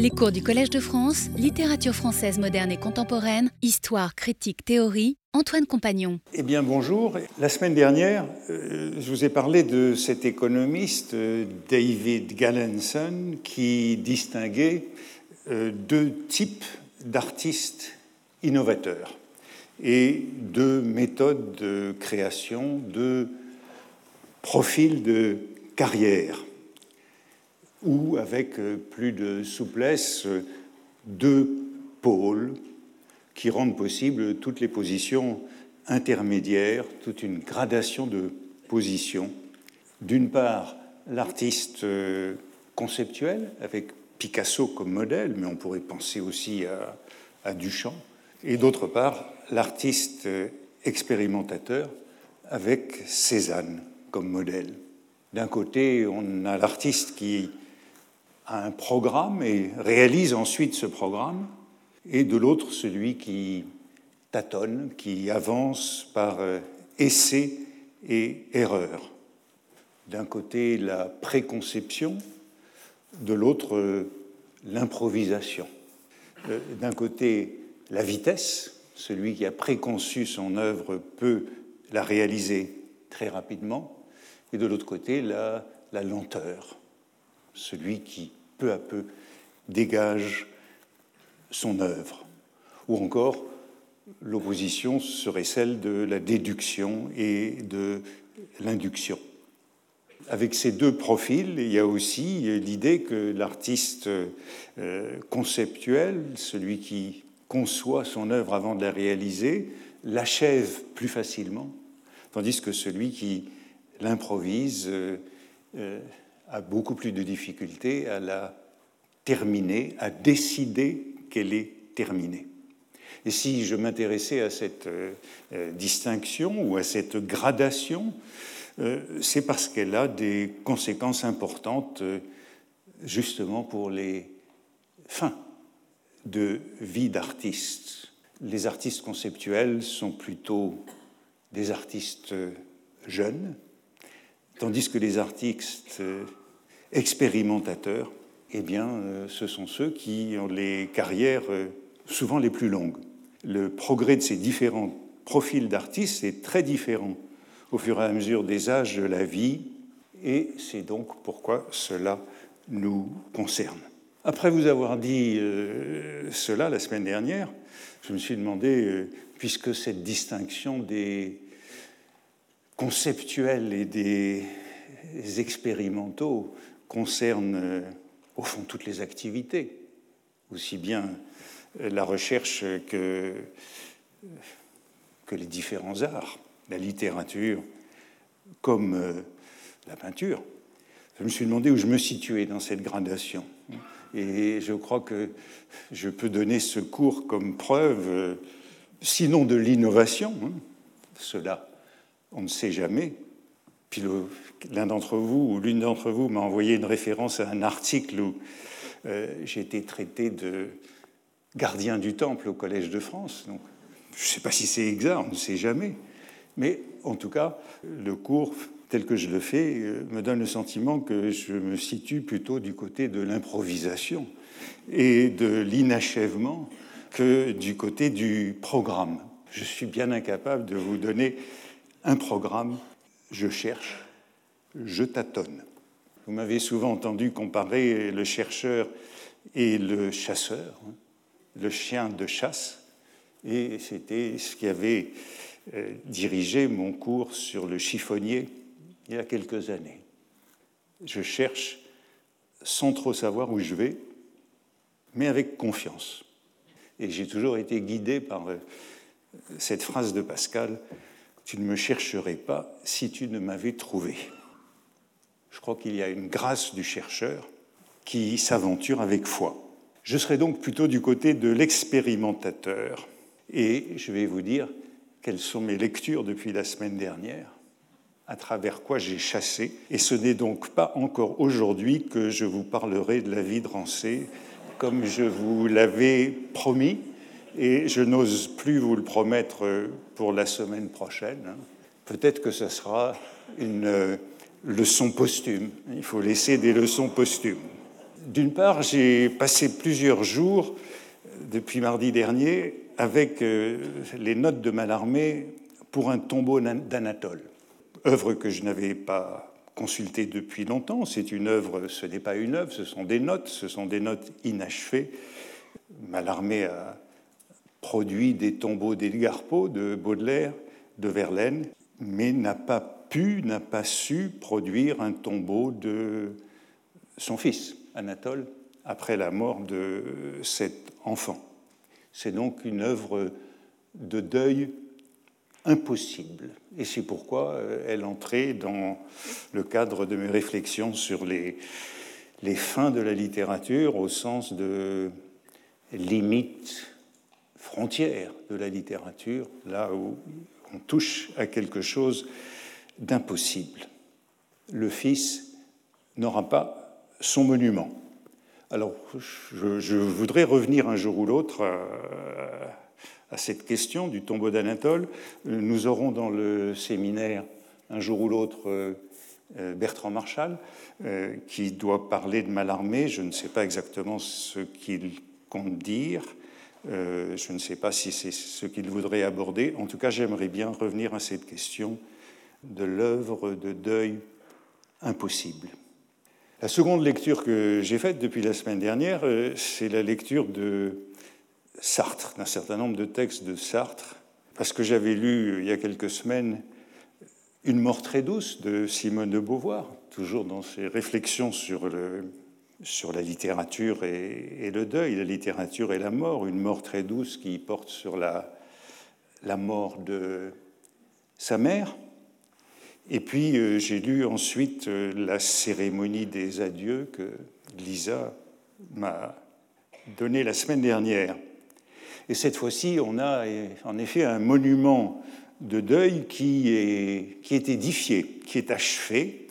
Les cours du Collège de France, littérature française moderne et contemporaine, histoire, critique, théorie, Antoine Compagnon. Eh bien, bonjour. La semaine dernière, euh, je vous ai parlé de cet économiste euh, David Gallenson qui distinguait euh, deux types d'artistes innovateurs et deux méthodes de création, deux profils de carrière ou avec euh, plus de souplesse, euh, deux pôles qui rendent possible toutes les positions intermédiaires, toute une gradation de positions. D'une part, l'artiste euh, conceptuel, avec Picasso comme modèle, mais on pourrait penser aussi à, à Duchamp, et d'autre part, l'artiste expérimentateur, avec Cézanne comme modèle. D'un côté, on a l'artiste qui un programme et réalise ensuite ce programme, et de l'autre celui qui tâtonne, qui avance par euh, essai et erreur. D'un côté la préconception, de l'autre euh, l'improvisation. Euh, d'un côté la vitesse, celui qui a préconçu son œuvre peut la réaliser très rapidement, et de l'autre côté la, la lenteur, celui qui peu à peu dégage son œuvre. Ou encore, l'opposition serait celle de la déduction et de l'induction. Avec ces deux profils, il y a aussi l'idée que l'artiste euh, conceptuel, celui qui conçoit son œuvre avant de la réaliser, l'achève plus facilement, tandis que celui qui l'improvise euh, euh, a beaucoup plus de difficultés à la terminer, à décider qu'elle est terminée. Et si je m'intéressais à cette euh, euh, distinction ou à cette gradation, euh, c'est parce qu'elle a des conséquences importantes justement pour les fins de vie d'artiste. Les artistes conceptuels sont plutôt des artistes jeunes, tandis que les artistes expérimentateurs, eh bien, euh, ce sont ceux qui ont les carrières euh, souvent les plus longues. Le progrès de ces différents profils d'artistes est très différent au fur et à mesure des âges de la vie, et c'est donc pourquoi cela nous concerne. Après vous avoir dit euh, cela la semaine dernière, je me suis demandé, puisque cette distinction des conceptuels et des expérimentaux concerne euh, au fond toutes les activités, aussi bien euh, la recherche que, que les différents arts, la littérature comme euh, la peinture. Je me suis demandé où je me situais dans cette gradation. Et je crois que je peux donner ce cours comme preuve, sinon de l'innovation, hein, cela on ne sait jamais, puis l'un d'entre vous ou l'une d'entre vous m'a envoyé une référence à un article où euh, j'ai été traité de gardien du temple au Collège de France. Donc, je ne sais pas si c'est exact, on ne sait jamais. Mais en tout cas, le cours tel que je le fais euh, me donne le sentiment que je me situe plutôt du côté de l'improvisation et de l'inachèvement que du côté du programme. Je suis bien incapable de vous donner un programme je cherche, je tâtonne. Vous m'avez souvent entendu comparer le chercheur et le chasseur, hein, le chien de chasse, et c'était ce qui avait euh, dirigé mon cours sur le chiffonnier il y a quelques années. Je cherche sans trop savoir où je vais, mais avec confiance. Et j'ai toujours été guidé par euh, cette phrase de Pascal tu ne me chercherais pas si tu ne m'avais trouvé. Je crois qu'il y a une grâce du chercheur qui s'aventure avec foi. Je serai donc plutôt du côté de l'expérimentateur. Et je vais vous dire quelles sont mes lectures depuis la semaine dernière, à travers quoi j'ai chassé. Et ce n'est donc pas encore aujourd'hui que je vous parlerai de la vie de Rancé, comme je vous l'avais promis et je n'ose plus vous le promettre pour la semaine prochaine. Peut-être que ce sera une euh, leçon posthume. Il faut laisser des leçons posthumes. D'une part, j'ai passé plusieurs jours depuis mardi dernier avec euh, les notes de Mallarmé pour un tombeau d'Anatole, œuvre que je n'avais pas consultée depuis longtemps. C'est une œuvre, ce n'est pas une œuvre, ce sont des notes, ce sont des notes inachevées. Mallarmé a produit des tombeaux d'Edgar Poe, de Baudelaire, de Verlaine, mais n'a pas pu, n'a pas su produire un tombeau de son fils, Anatole, après la mort de cet enfant. C'est donc une œuvre de deuil impossible. Et c'est pourquoi euh, elle entrait dans le cadre de mes réflexions sur les, les fins de la littérature au sens de limite, frontière de la littérature, là où on touche à quelque chose d'impossible. Le Fils n'aura pas son monument. Alors, je, voudrais revenir un jour ou l'autre à, cette question du tombeau d'Anatole. Nous aurons dans le séminaire un jour ou l'autre euh, Bertrand Marchal, euh, qui doit parler de Mallarmé. Je ne sais pas exactement ce qu'il compte dire. Euh, je ne sais pas si c'est ce qu'il voudrait aborder. En tout cas, j'aimerais bien revenir à cette question de l'œuvre de deuil impossible. La seconde lecture que j'ai faite depuis la semaine dernière, euh, c'est la lecture de Sartre, d'un certain nombre de textes de Sartre, parce que j'avais lu il y a quelques semaines Une mort très douce de Simone de Beauvoir, toujours dans ses réflexions sur, le, sur la littérature et, le deuil, la littérature et la mort, une mort très douce qui porte sur la, mort de sa mère. Et puis euh, j'ai lu ensuite euh, la cérémonie des adieux que Lisa m'a donnée la semaine dernière. Et cette fois-ci, on a en effet un monument de deuil qui est édifié, qui est achevé,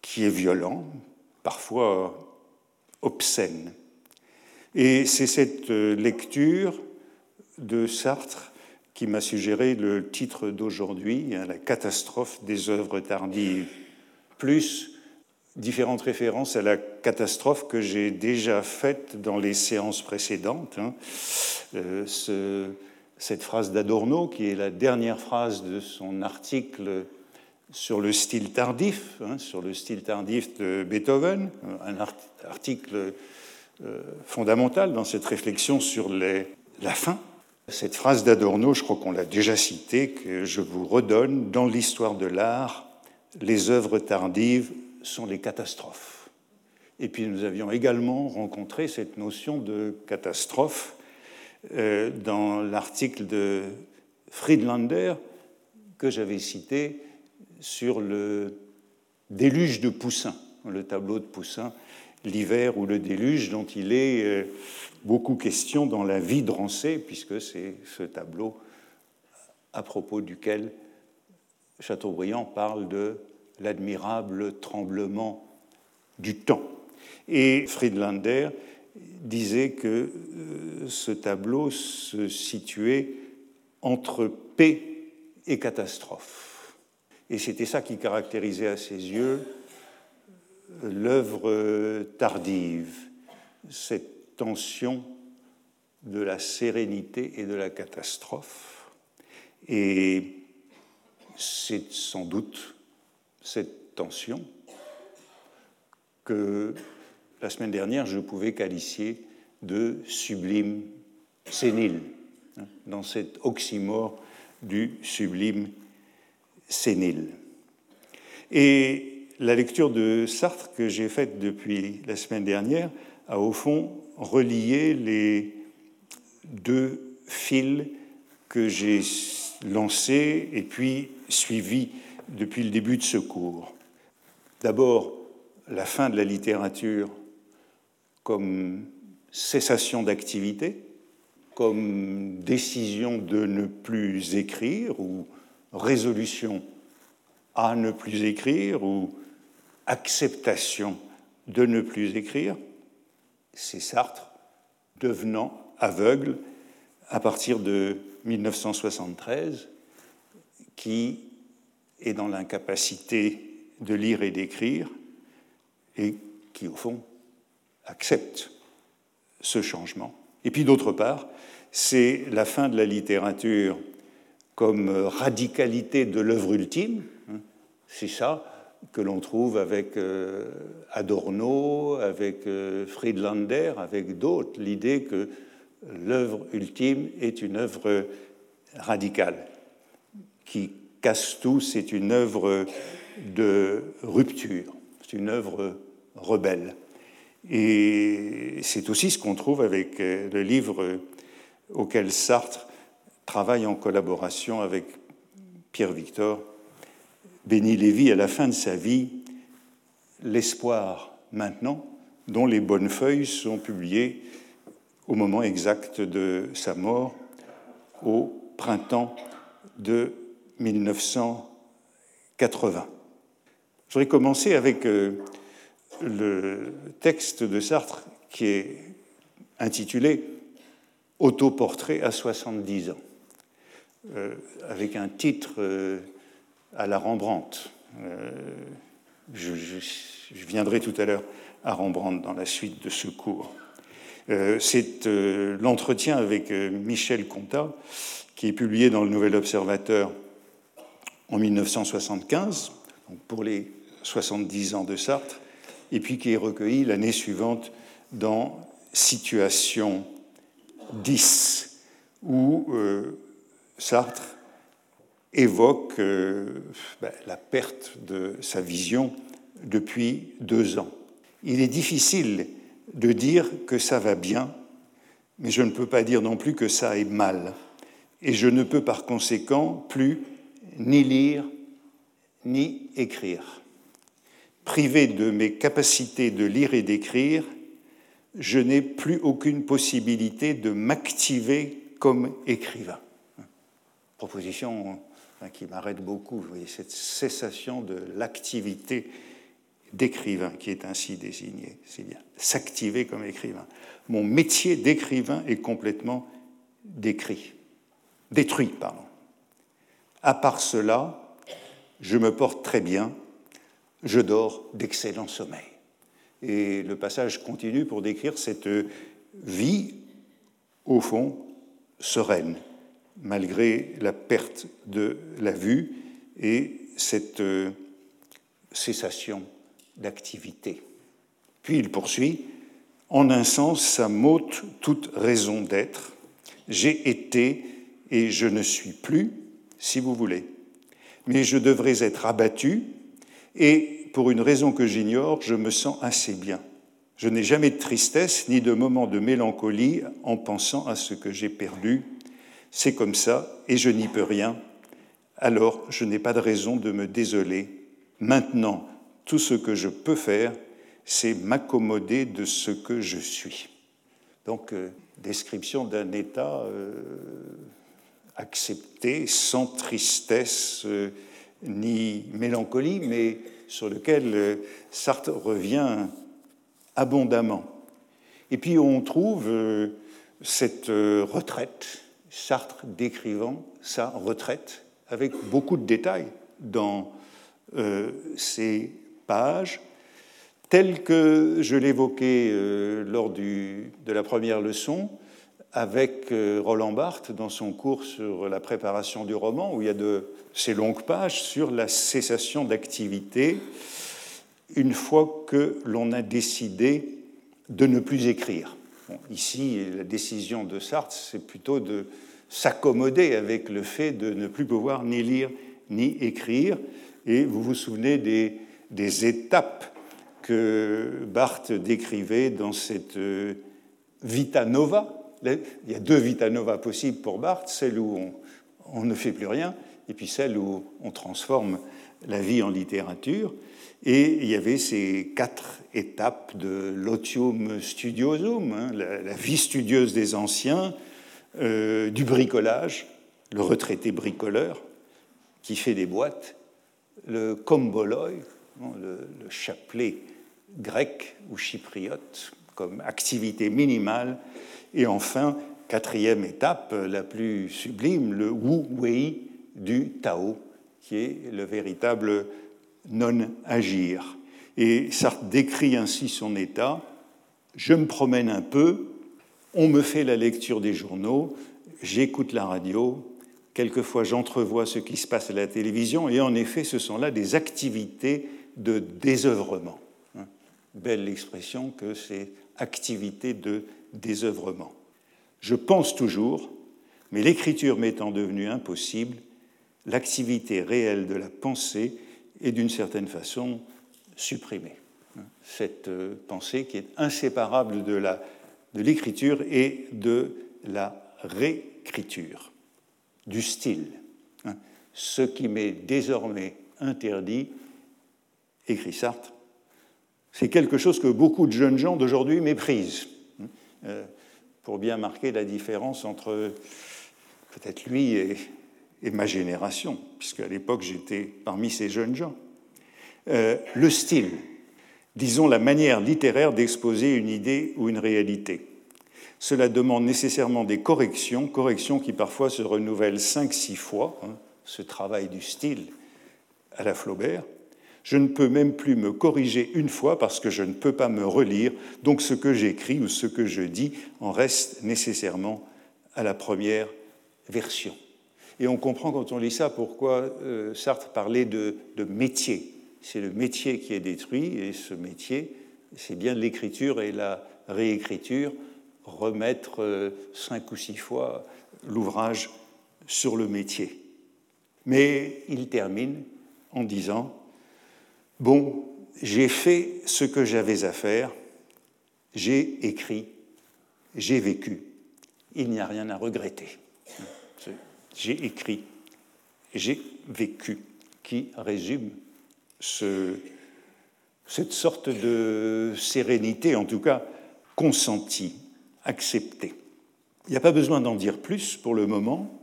qui est violent, parfois obscène. Et c'est cette euh, lecture de Sartre qui m'a suggéré le titre d'aujourd'hui, hein, La catastrophe des œuvres tardives, plus différentes références à la catastrophe que j'ai déjà faite dans les séances précédentes. Hein. Euh, ce, cette phrase d'Adorno, qui est la dernière phrase de son article sur le style tardif, hein, sur le style tardif de Beethoven, un article euh, fondamental dans cette réflexion sur la fin cette phrase d'Adorno, je crois qu'on l'a déjà citée, que je vous redonne, dans l'histoire de l'art, les œuvres tardives sont les catastrophes. Et puis nous avions également rencontré cette notion de catastrophe euh, dans l'article de Friedlander que j'avais cité sur le déluge de Poussin, le tableau de Poussin, l'hiver ou le déluge, dont il est euh, beaucoup question dans la vie de Rancé, puisque c'est ce tableau à propos duquel Chateaubriand parle de l'admirable tremblement du temps. Et Friedlander disait que euh, ce tableau se situait entre paix et catastrophe. Et c'était ça qui caractérisait à ses yeux l'œuvre tardive, cette tension de la sérénité et de la catastrophe. Et c'est sans doute cette tension que la semaine dernière je pouvais qualifier de sublime sénile, hein, dans cet oxymore du sublime sénile. Et la lecture de Sartre que j'ai faite depuis la semaine dernière a au fond relier les deux fils que j'ai lancés et puis suivis depuis le début de ce cours. D'abord, la fin de la littérature comme cessation d'activité, comme décision de ne plus écrire ou résolution à ne plus écrire ou acceptation de ne plus écrire c'est Sartre devenant aveugle à partir de 1973, qui est dans l'incapacité de lire et d'écrire, et qui, au fond, accepte ce changement. Et puis d'autre part, c'est la fin de la littérature comme radicalité de l'œuvre ultime. C'est ça que l'on trouve avec euh, Adorno, avec euh, Friedlander, avec d'autres, l'idée que l'œuvre ultime est une œuvre radicale, qui casse tout, c'est une œuvre de rupture, c'est une œuvre rebelle. Et c'est aussi ce qu'on trouve avec euh, le livre auquel Sartre travaille en collaboration avec Pierre Victor. Béni Lévy, à la fin de sa vie, L'espoir maintenant, dont les bonnes feuilles sont publiées au moment exact de sa mort, au printemps de 1980. Je voudrais commencer avec euh, le texte de Sartre qui est intitulé Autoportrait à 70 ans, avec un titre euh, à la Rembrandt. Euh, je, viendrai tout à l'heure à Rembrandt dans la suite de ce cours. C'est l'entretien avec Michel Contat, qui est publié dans le Nouvel Observateur en 1975, donc pour les 70 ans de Sartre, et puis qui est recueilli l'année suivante dans Situation 10, où euh, Sartre évoque euh, ben, la perte de sa vision depuis deux ans. Il est difficile de dire que ça va bien, mais je ne peux pas dire non plus que ça aille mal. Et je ne peux par conséquent plus ni lire ni écrire. Privé de mes capacités de lire et d'écrire, je n'ai plus aucune possibilité de m'activer comme écrivain. Proposition hein, qui m'arrête beaucoup, vous voyez, cette cessation de l'activité d'écrivain qui est ainsi désignée, c'est bien, s'activer comme écrivain. Mon métier d'écrivain est complètement décrit, détruit, pardon. À part cela, je me porte très bien, je dors d'excellent sommeil. Et le passage continue pour décrire cette vie, au fond, sereine, malgré la perte de la vue et cette euh, cessation d'activité. Puis il poursuit, en un sens, ça m'ôte toute raison d'être. J'ai été et je ne suis plus, si vous voulez. Mais je devrais être abattu et pour une raison que j'ignore, je me sens assez bien. Je n'ai jamais de tristesse ni de moment de mélancolie en pensant à ce que j'ai perdu. C'est comme ça et je n'y peux rien. Alors je n'ai pas de raison de me désoler. Maintenant, tout ce que je peux faire, c'est m'accommoder de ce que je suis. Donc, euh, description d'un état euh, accepté, sans tristesse euh, ni mélancolie, mais sur lequel Sartre revient abondamment. Et puis on trouve cette retraite, Sartre décrivant sa retraite avec beaucoup de détails dans ces pages, telles que je l'évoquais lors de la première leçon, avec euh, Roland Barthes dans son cours sur la préparation du roman, où il y a de ces longues pages sur la cessation d'activité une fois que l'on a décidé de ne plus écrire. ici, la décision de Sartre, c'est plutôt de s'accommoder avec le fait de ne plus pouvoir ni lire ni écrire. Et vous vous souvenez des, des étapes que Barthes décrivait dans cette euh, Vita Nova, il y a deux Vita Nova possibles pour Barthes, celle où on, ne fait plus rien, et puis celle où on transforme la vie en littérature. Et il y avait ces quatre étapes de l'otium studiosum, hein, la, vie studieuse des anciens, euh, du bricolage, le retraité bricoleur qui fait des boîtes, le komboloi, le, le chapelet grec ou chypriote comme activité minimale et enfin, quatrième étape, la plus sublime, le Wu Wei du Tao, qui est le véritable non-agir. Et Sartre décrit ainsi son état Je me promène un peu, on me fait la lecture des journaux, j'écoute la radio, quelquefois j'entrevois ce qui se passe à la télévision, et en effet, ce sont là des activités de désœuvrement. Hein. Belle expression que c'est activité de désœuvrement. Je pense toujours, mais l'écriture m'étant devenue impossible, l'activité réelle de la pensée est d'une certaine façon supprimée. Hein. Cette euh, pensée qui est inséparable de l'écriture et de la réécriture, du style. Hein. Ce qui m'est désormais interdit, écrit Sartre, c'est quelque chose que beaucoup de jeunes gens d'aujourd'hui méprisent, hein, euh, pour bien marquer la différence entre peut-être lui et, ma génération, puisque à l'époque j'étais parmi ces jeunes gens. Euh, le style, disons la manière littéraire d'exposer une idée ou une réalité. Cela demande nécessairement des corrections, corrections qui parfois se renouvellent cinq, six fois, hein, ce travail du style à la Flaubert, je ne peux même plus me corriger une fois parce que je ne peux pas me relire, donc ce que j'écris ou ce que je dis en reste nécessairement à la première version. Et on comprend quand on lit ça pourquoi euh, Sartre parlait de, métier. C'est le métier qui est détruit, et ce métier, c'est bien l'écriture et la réécriture, remettre euh, cinq ou six fois l'ouvrage sur le métier. Mais il termine en disant Bon, j'ai fait ce que j'avais à faire, j'ai écrit, j'ai vécu, il n'y a rien à regretter. J'ai écrit, j'ai vécu, qui résume ce, cette sorte de sérénité, en tout cas consentie, acceptée. Il n'y a pas besoin d'en dire plus pour le moment.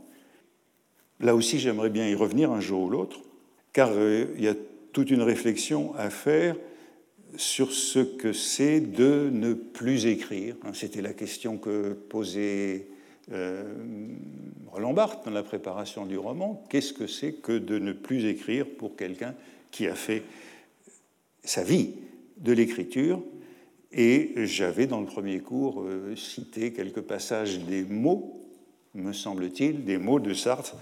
Là aussi, j'aimerais bien y revenir un jour ou l'autre, car euh, il y a toute une réflexion à faire sur ce que c'est de ne plus écrire. Hein, c'était la question que posait euh, Roland Barthes dans la préparation du roman. Qu'est-ce que c'est que de ne plus écrire pour quelqu'un qui a fait sa vie de l'écriture Et j'avais dans le premier cours euh, cité quelques passages des mots, me semble-t-il, des mots de Sartre,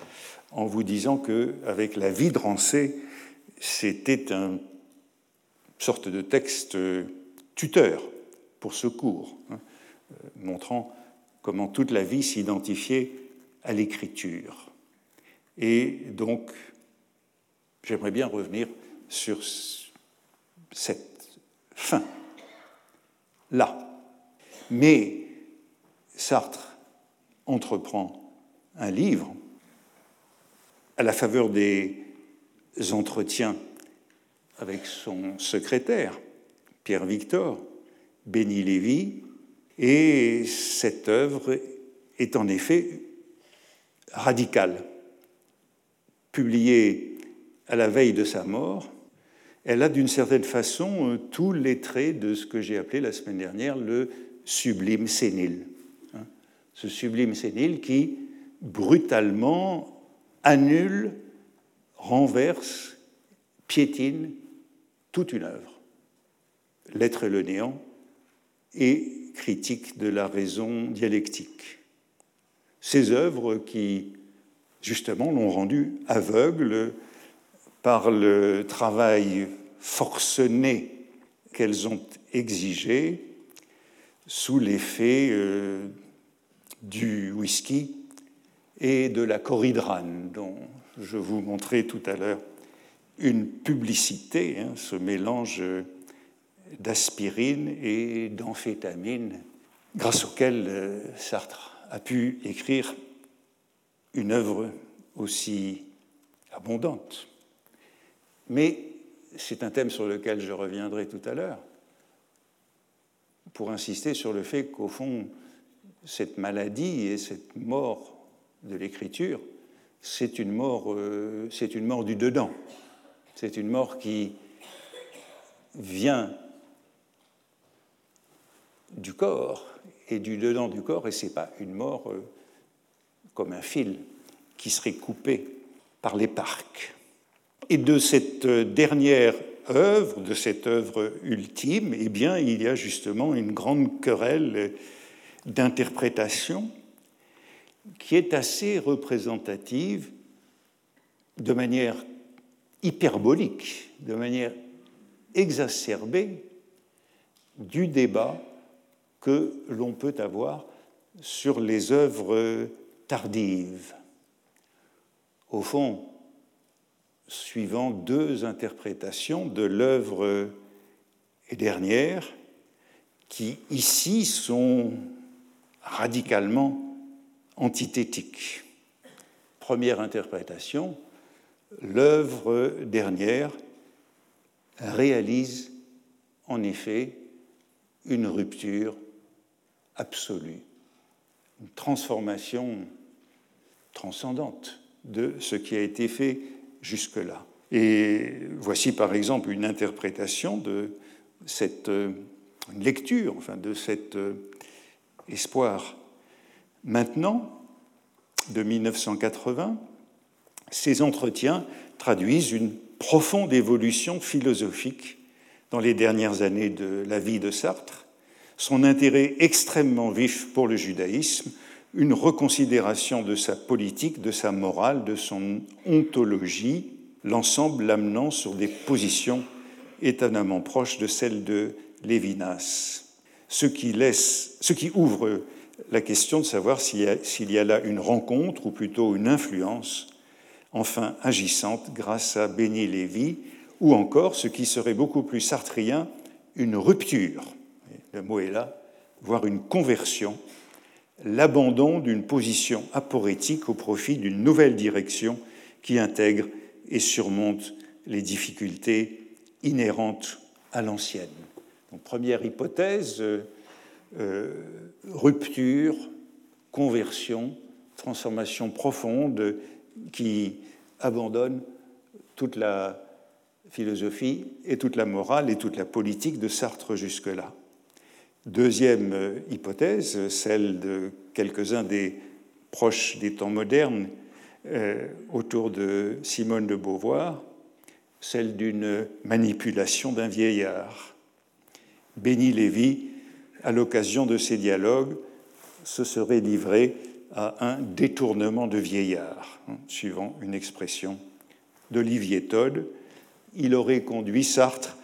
en vous disant qu'avec la vie de Rancé, c'était une sorte de texte tuteur pour ce cours, hein, euh, montrant comment toute la vie s'identifiait à l'écriture. Et donc, j'aimerais bien revenir sur cette fin, là. Mais Sartre entreprend un livre à la faveur des entretiens avec son secrétaire, Pierre Victor, Béni Lévy, et cette œuvre est en effet radicale. Publiée à la veille de sa mort, elle a d'une certaine façon tous les traits de ce que j'ai appelé la semaine dernière le sublime sénile. Hein. Ce sublime sénile qui brutalement annule renverse, piétine toute une œuvre. L'être et le néant et critique de la raison dialectique. Ces œuvres qui, justement, l'ont rendu aveugle par le travail forcené qu'elles ont exigé sous l'effet euh, du whisky et de la coridrane, dont je vous montrais tout à l'heure une publicité, hein, ce mélange d'aspirine et d'amphétamine, grâce auquel euh, Sartre a pu écrire une œuvre aussi abondante. Mais c'est un thème sur lequel je reviendrai tout à l'heure, pour insister sur le fait qu'au fond, cette maladie et cette mort de l'écriture c'est une mort, euh, du dedans. C'est une mort qui vient du corps et du dedans du corps, et ce n'est pas une mort euh, comme un fil qui serait coupé par les parcs. Et de cette dernière œuvre, de cette œuvre ultime, eh bien, il y a justement une grande querelle d'interprétation qui est assez représentative de manière hyperbolique, de manière exacerbée du débat que l'on peut avoir sur les œuvres tardives. Au fond, suivant deux interprétations de l'œuvre dernière, qui ici sont radicalement antithétiques. Première interprétation, l'œuvre dernière réalise en effet une rupture absolue, une transformation transcendante de ce qui a été fait jusque-là. Et voici par exemple une interprétation de cette une lecture, enfin de cet euh, espoir. Maintenant, de 1980, ces entretiens traduisent une profonde évolution philosophique dans les dernières années de la vie de Sartre, son intérêt extrêmement vif pour le judaïsme, une reconsidération de sa politique, de sa morale, de son ontologie, l'ensemble l'amenant sur des positions étonnamment proches de celles de Lévinas, ce qui, laisse, ce qui ouvre la question de savoir s'il y, a là une rencontre ou plutôt une influence enfin agissante grâce à Béni Lévy, ou encore, ce qui serait beaucoup plus sartrien, une rupture, le mot est là, voire une conversion l'abandon d'une position aporétique au profit d'une nouvelle direction qui intègre et surmonte les difficultés inhérentes à l'ancienne. première hypothèse, euh, euh, rupture, conversion, transformation profonde qui abandonne toute la philosophie et toute la morale et toute la politique de Sartre jusque-là. Deuxième euh, hypothèse, celle de quelques-uns des proches des temps modernes euh, autour de Simone de Beauvoir, celle d'une manipulation d'un vieillard. Béni Lévy, à l'occasion de ces dialogues, se serait livré à un détournement de vieillard, hein, suivant une expression d'Olivier Todd. Il aurait conduit Sartre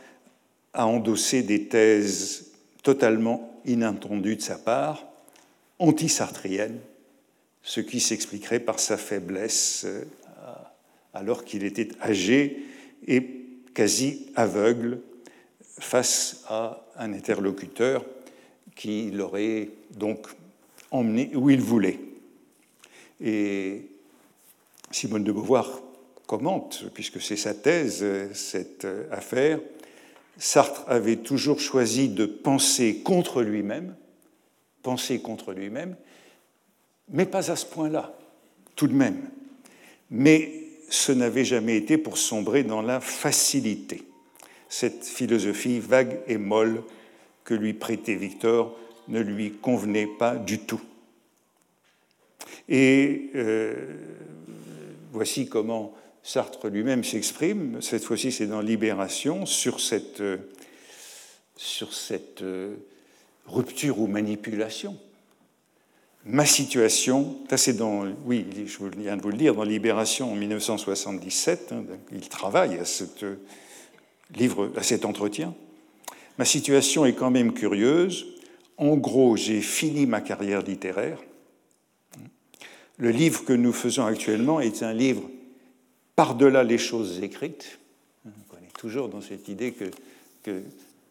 à endosser des thèses totalement inattendu de sa part, anti-sartrienne, ce qui s'expliquerait par sa faiblesse euh, alors qu'il était âgé et quasi aveugle face à un interlocuteur qui l'aurait donc emmené où il voulait. Et Simone de Beauvoir commente, puisque c'est sa thèse, cette affaire, Sartre avait toujours choisi de penser contre lui-même, penser contre lui-même, mais pas à ce point-là, tout de même. Mais ce n'avait jamais été pour sombrer dans la facilité, cette philosophie vague et molle que lui prêtait Victor ne lui convenait pas du tout. Et euh, voici comment Sartre lui-même s'exprime, cette fois-ci c'est dans Libération, sur cette, euh, sur cette euh, rupture ou manipulation. Ma situation, c'est dans, oui, je viens de vous le dire, dans Libération en 1977, hein, il travaille à, euh, livre, à cet entretien. Ma situation est quand même curieuse. En gros, j'ai fini ma carrière littéraire. Le livre que nous faisons actuellement est un livre par-delà les choses écrites. On est toujours dans cette idée que,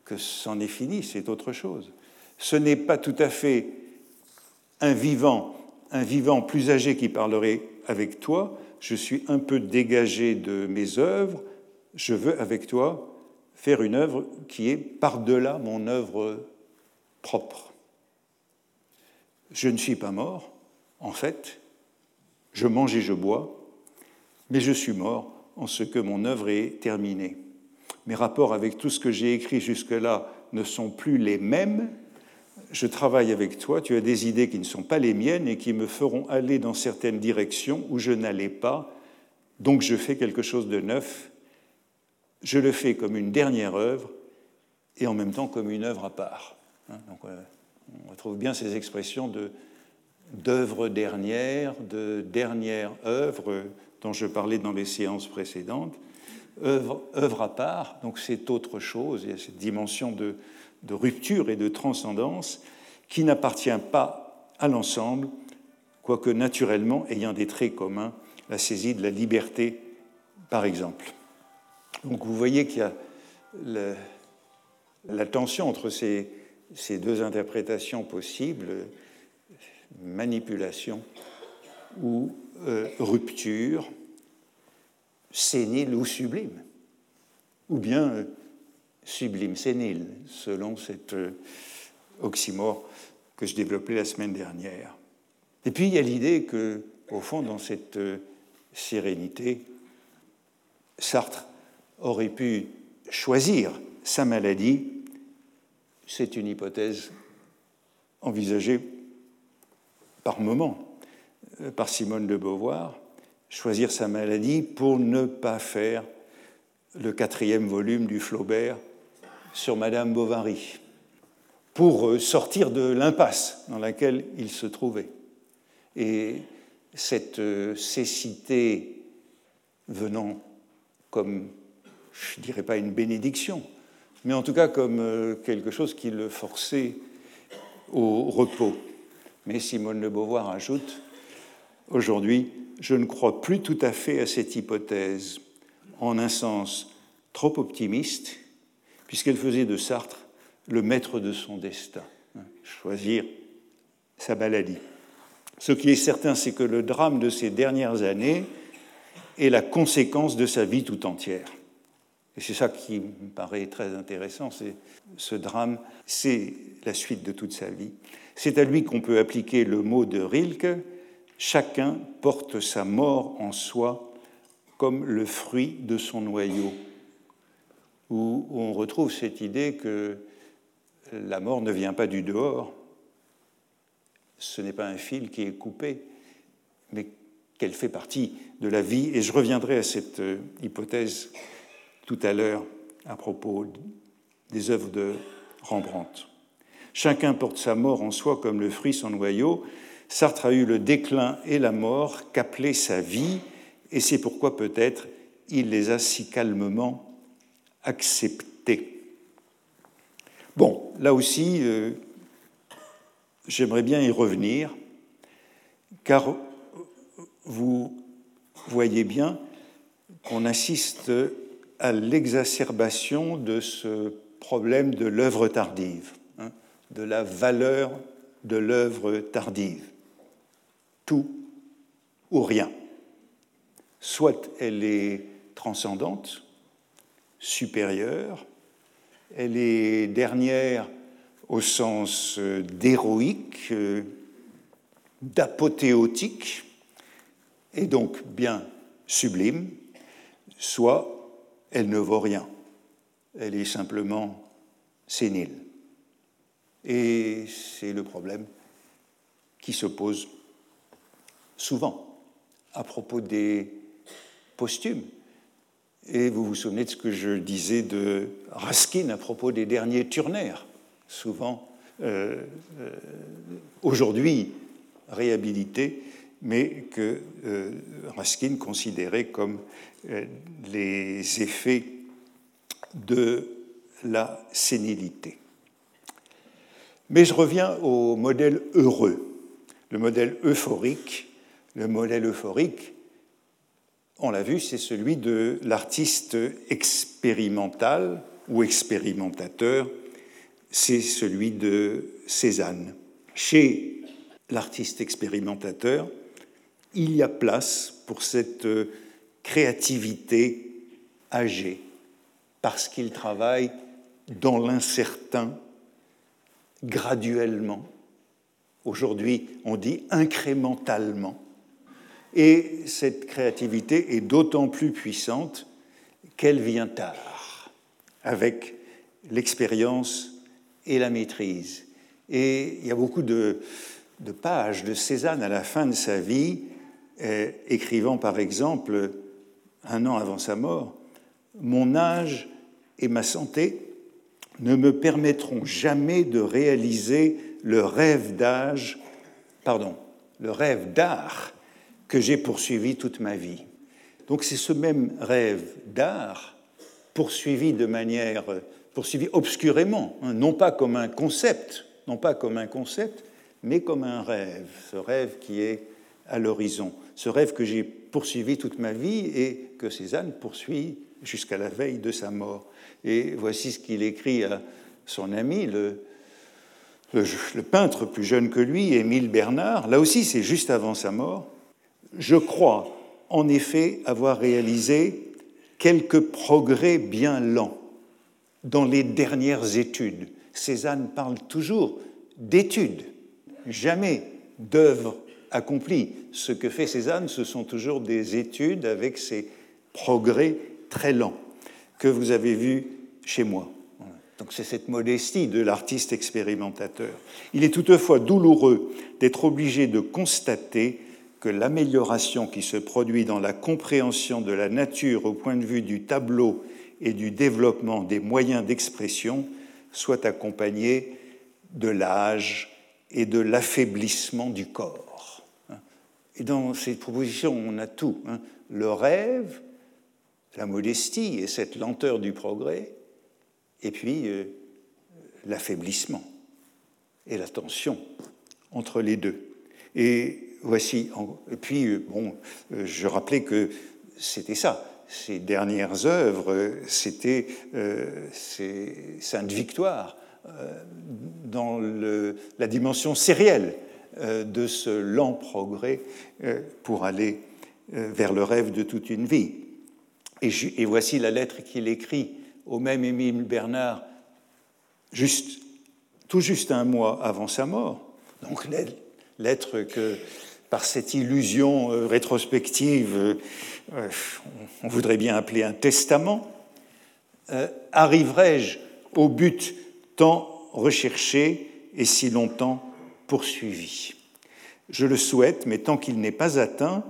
que, c'en est fini, c'est autre chose. Ce n'est pas tout à fait un vivant, un vivant plus âgé qui parlerait avec toi. Je suis un peu dégagé de mes œuvres. Je veux avec toi faire une œuvre qui est par-delà mon œuvre propre. Je ne suis pas mort, en fait. Je mange et je bois mais je suis mort en ce que mon œuvre est terminée. Mes rapports avec tout ce que j'ai écrit jusque-là ne sont plus les mêmes. Je travaille avec toi, tu as des idées qui ne sont pas les miennes et qui me feront aller dans certaines directions où je n'allais pas, donc je fais quelque chose de neuf je le fais comme une dernière œuvre et en même temps comme une œuvre à part. Hein, donc, euh, on retrouve bien ces expressions d'œuvre dernière, de dernière œuvre dont je parlais dans les séances précédentes. Œuvre, à part, donc c'est autre chose, il y a cette dimension de, rupture et de transcendance qui n'appartient pas à l'ensemble, quoique naturellement ayant des traits communs, la saisie de la liberté, par exemple. Donc vous voyez qu'il y a la tension entre ces, ces, deux interprétations possibles, manipulation ou euh, rupture, sénile ou sublime, ou bien euh, sublime sénile, selon cet euh, oxymore que je développais la semaine dernière. Et puis il y a l'idée que, au fond, dans cette sérénité, Sartre aurait pu choisir sa maladie, c'est une hypothèse envisagée par moment euh, par Simone de Beauvoir, choisir sa maladie pour ne pas faire le quatrième volume du Flaubert sur Madame Bovary, pour euh, sortir de l'impasse dans laquelle il se trouvait. Et cette euh, cécité venant comme je ne dirais pas une bénédiction, mais en tout cas comme euh, quelque chose qui le forçait au repos. Mais Simone de Beauvoir ajoute, aujourd'hui, je ne crois plus tout à fait à cette hypothèse, en un sens trop optimiste, puisqu'elle faisait de Sartre le maître de son destin, hein, choisir sa maladie. Ce qui est certain, c'est que le drame de ces dernières années est la conséquence de sa vie tout entière. Et c'est ça qui me paraît très intéressant, c'est ce drame, c'est la suite de toute sa vie. C'est à lui qu'on peut appliquer le mot de Rilke, chacun porte sa mort en soi comme le fruit de son noyau, où on retrouve cette idée que la mort ne vient pas du dehors, ce n'est pas un fil qui est coupé, mais qu'elle fait partie de la vie. Et je reviendrai à cette euh, hypothèse tout à l'heure à propos des œuvres de Rembrandt. Chacun porte sa mort en soi comme le fruit son noyau. Sartre a eu le déclin et la mort qu'appelait sa vie, et c'est pourquoi peut-être il les a si calmement acceptés. Bon, là aussi, euh, j'aimerais bien y revenir, car vous voyez bien qu'on assiste à l'exacerbation de ce problème de l'œuvre tardive, hein, de la valeur de l'œuvre tardive. Tout ou rien. Soit elle est transcendante, supérieure, elle est dernière au sens euh, d'héroïque, euh, d'apothéotique, et donc bien sublime, soit elle ne vaut rien. Elle est simplement sénile. Et c'est le problème qui se pose souvent à propos des posthumes. Et vous vous souvenez de ce que je disais de Raskin à propos des derniers turnaires, souvent euh, euh, aujourd'hui réhabilités, mais que euh, Raskin considérait comme les effets de la sénilité. Mais je reviens au modèle heureux, le modèle euphorique. Le modèle euphorique, on l'a vu, c'est celui de l'artiste expérimental ou expérimentateur, c'est celui de Cézanne. Chez l'artiste expérimentateur, il y a place pour cette créativité âgée, parce qu'il travaille dans l'incertain, graduellement. Aujourd'hui, on dit incrémentalement. Et cette créativité est d'autant plus puissante qu'elle vient tard, avec l'expérience et la maîtrise. Et il y a beaucoup de, pages de Cézanne à la fin de sa vie, euh, écrivant par exemple un an avant sa mort, mon âge et ma santé ne me permettront jamais de réaliser le rêve d'âge, pardon, le rêve d'art que j'ai poursuivi toute ma vie. Donc c'est ce même rêve d'art poursuivi de manière poursuivi obscurément, hein, non pas comme un concept, non pas comme un concept, mais comme un rêve, ce rêve qui est à l'horizon, ce rêve que j'ai poursuivi toute ma vie et que Cézanne poursuit jusqu'à la veille de sa mort. Et voici ce qu'il écrit à son ami, le, le, peintre plus jeune que lui, Émile Bernard. Là aussi, c'est juste avant sa mort. Je crois en effet avoir réalisé quelques progrès bien lents dans les dernières études. Cézanne parle toujours d'études, jamais d'œuvres accomplies. Ce que fait Cézanne, ce sont toujours des études avec ces progrès très lent que vous avez vu chez moi. Donc c'est cette modestie de l'artiste expérimentateur. Il est toutefois douloureux d'être obligé de constater l'amélioration qui se produit dans la compréhension de la nature au point de vue du tableau et du développement des moyens d'expression soit accompagnée de l'âge et de l'affaiblissement du corps. Et dans cette proposition, on a tout. Hein. Le rêve, la modestie et cette lenteur du progrès, et puis euh, l'affaiblissement et la tension entre les deux. Et voici, et puis, euh, bon, euh, je rappelais que c'était ça. Ces dernières œuvres, c'était Sainte Victoire dans le, la dimension sérielle de ce lent progrès pour aller vers le rêve de toute une vie. Et, voici la lettre qu'il écrit au même Émile Bernard, juste, tout juste un mois avant sa mort. Donc, lettre que, par cette illusion euh, rétrospective, euh, on voudrait bien appeler un testament. Euh, arriverai-je au but tant recherché et si longtemps poursuivi? Je le souhaite, mais tant qu'il n'est pas atteint,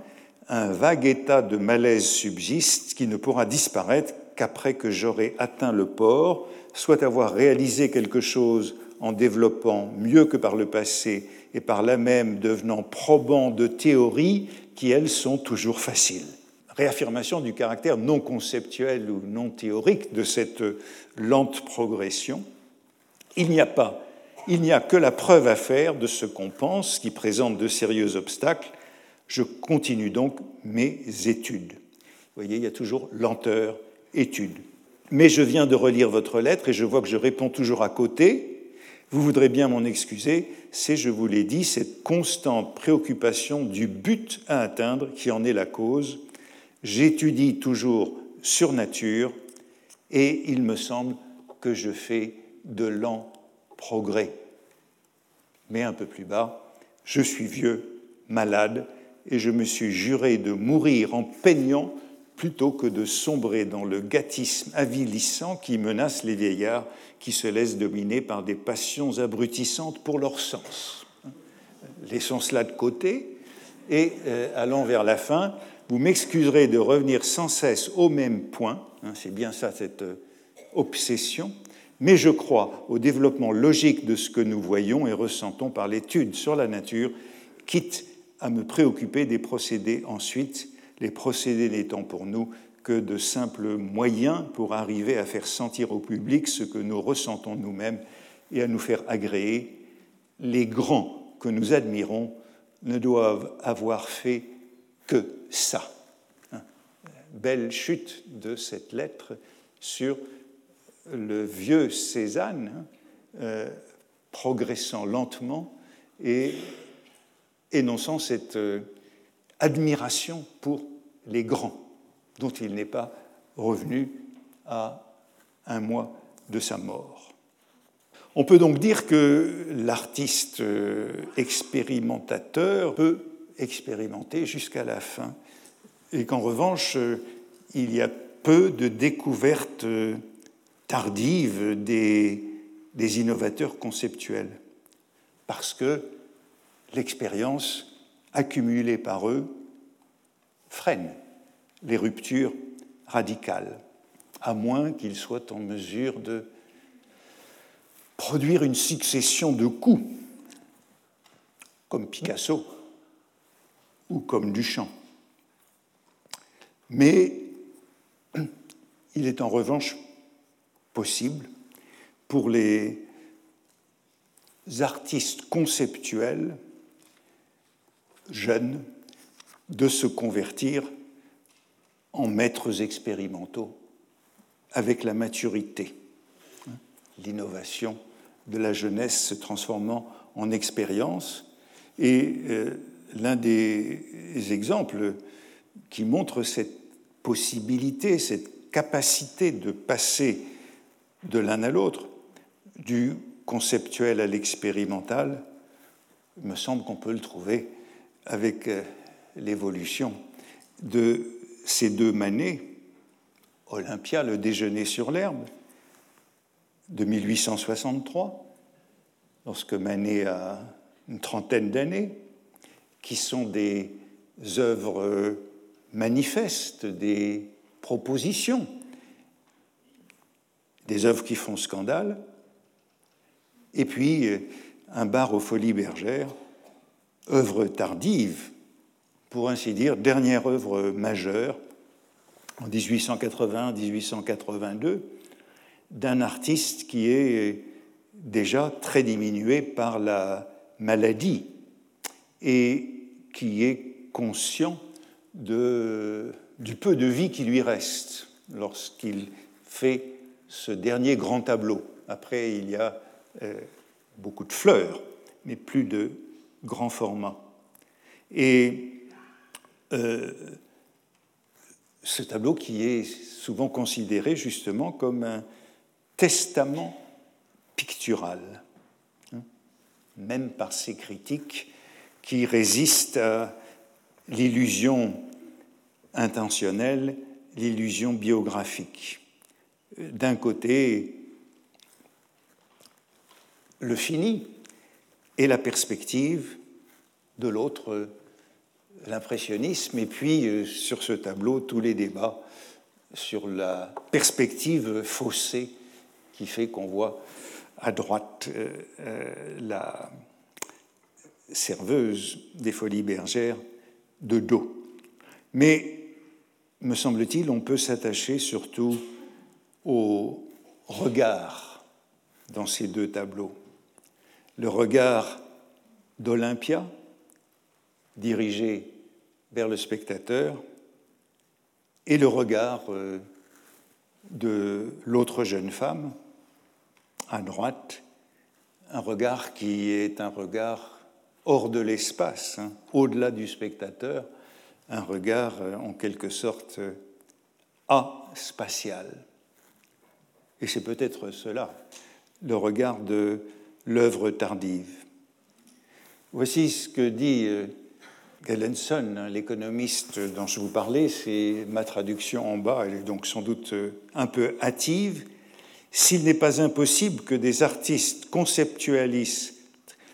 un vague état de malaise subsiste qui ne pourra disparaître qu'après que j'aurai atteint le port, soit avoir réalisé quelque chose en développant mieux que par le passé et par là même devenant probant de théories qui, elles, sont toujours faciles. Réaffirmation du caractère non conceptuel ou non théorique de cette lente progression. Il n'y a pas, il n'y a que la preuve à faire de ce qu'on pense qui présente de sérieux obstacles je continue donc mes études. Vous voyez, il y a toujours lenteur, étude. Mais je viens de relire votre lettre et je vois que je réponds toujours à côté. Vous voudrez bien m'en excuser, c'est, je vous l'ai dit, cette constante préoccupation du but à atteindre qui en est la cause. J'étudie toujours sur nature et il me semble que je fais de lents progrès. Mais un peu plus bas, je suis vieux, malade, et je me suis juré de mourir en peignant plutôt que de sombrer dans le gâtisme avilissant qui menace les vieillards qui se laissent dominer par des passions abrutissantes pour leur sens. Laissons cela de côté et euh, allons vers la fin. Vous m'excuserez de revenir sans cesse au même point, hein, c'est bien ça cette euh, obsession, mais je crois au développement logique de ce que nous voyons et ressentons par l'étude sur la nature, quitte à me préoccuper des procédés ensuite, les procédés n'étant pour nous que de simples moyens pour arriver à faire sentir au public ce que nous ressentons nous-mêmes et à nous faire agréer. Les grands que nous admirons ne doivent avoir fait que ça. Hein. Belle chute de cette lettre sur le vieux Cézanne, hein, euh, progressant lentement et énonçant cette euh, admiration pour les grands, dont il n'est pas revenu à un mois de sa mort. On peut donc dire que l'artiste euh, expérimentateur peut expérimenter jusqu'à la fin, et qu'en revanche, euh, il y a peu de découvertes tardives des, des innovateurs conceptuels, parce que l'expérience accumulée par eux freine les ruptures radicales. à moins qu'il soit en mesure de produire une succession de coups, comme Picasso ou comme Duchamp. Mais il est en revanche possible pour les artistes conceptuels jeunes de se convertir en maîtres expérimentaux avec la maturité, l'innovation de la jeunesse se transformant en expérience. Et euh, l'un des exemples qui montre cette possibilité, cette capacité de passer de l'un à l'autre, du conceptuel à l'expérimental, me semble qu'on peut le trouver avec euh, l'évolution de ces deux Manet, Olympia, le déjeuner sur l'herbe, de 1863, lorsque Manet a une trentaine d'années, qui sont des œuvres manifestes, des propositions, des œuvres qui font scandale, et puis un bar aux folies bergères, œuvre tardive, pour ainsi dire, dernière œuvre majeure, en 1880-1882, d'un artiste qui est déjà très diminué par la maladie et qui est conscient du peu de vie qui lui reste lorsqu'il fait ce dernier grand tableau. Après, il y a euh, beaucoup de fleurs, mais plus de grand format. Et euh, ce tableau qui est souvent considéré justement comme un testament pictural, hein, même par ces critiques qui résistent à l'illusion intentionnelle, l'illusion biographique. D'un côté, le fini et la perspective, de l'autre, l'impressionnisme, et puis euh, sur ce tableau, tous les débats sur la perspective faussée qui fait qu'on voit à droite euh, euh, la serveuse des folies bergères de dos. Mais, me semble-t-il, on peut s'attacher surtout au regard dans ces deux tableaux. Le regard d'Olympia, dirigé vers le spectateur, et le regard euh, de l'autre jeune femme, à droite, un regard qui est un regard hors de l'espace, hein, au-delà du spectateur, un regard euh, en quelque sorte aspatial. Et c'est peut-être cela, le regard de l'œuvre tardive. Voici ce que dit euh, Gellenson, hein, l'économiste dont je vous parlais, c'est ma traduction en bas, elle est donc sans doute euh, un peu hâtive. S'il n'est pas impossible que des artistes conceptualistes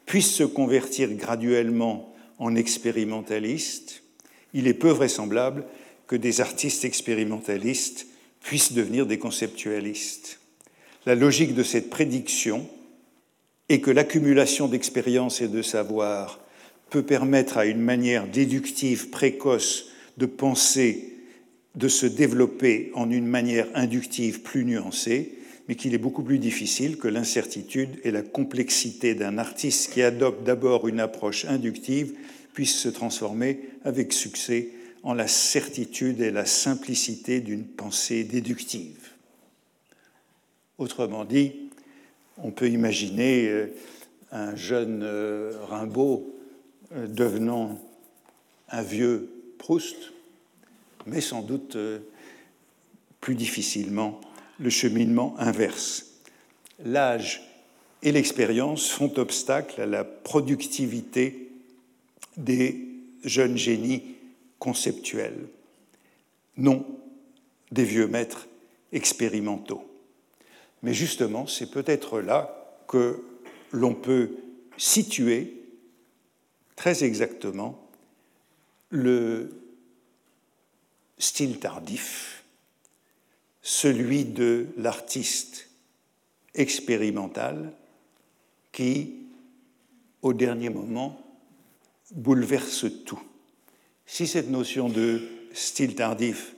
puissent se convertir graduellement en expérimentalistes, il est peu vraisemblable que des artistes expérimentalistes puissent devenir des conceptualistes. La logique de cette prédiction et que l'accumulation d'expérience et de savoir peut permettre à une manière déductive précoce de penser de se développer en une manière inductive plus nuancée, mais qu'il est beaucoup plus difficile que l'incertitude et la complexité d'un artiste qui adopte d'abord une approche inductive puisse se transformer avec succès en la certitude et la simplicité d'une pensée déductive. Autrement dit, on peut imaginer euh, un jeune euh, Rimbaud euh, devenant un vieux Proust, mais sans doute plus difficilement le cheminement inverse. L'âge et l'expérience font obstacle à la productivité des jeunes génies conceptuels, non des vieux maîtres expérimentaux. Mais justement, c'est peut-être là que l'on peut situer très exactement le style tardif, celui de l'artiste expérimental qui, au dernier moment, bouleverse tout. Si cette notion de style tardif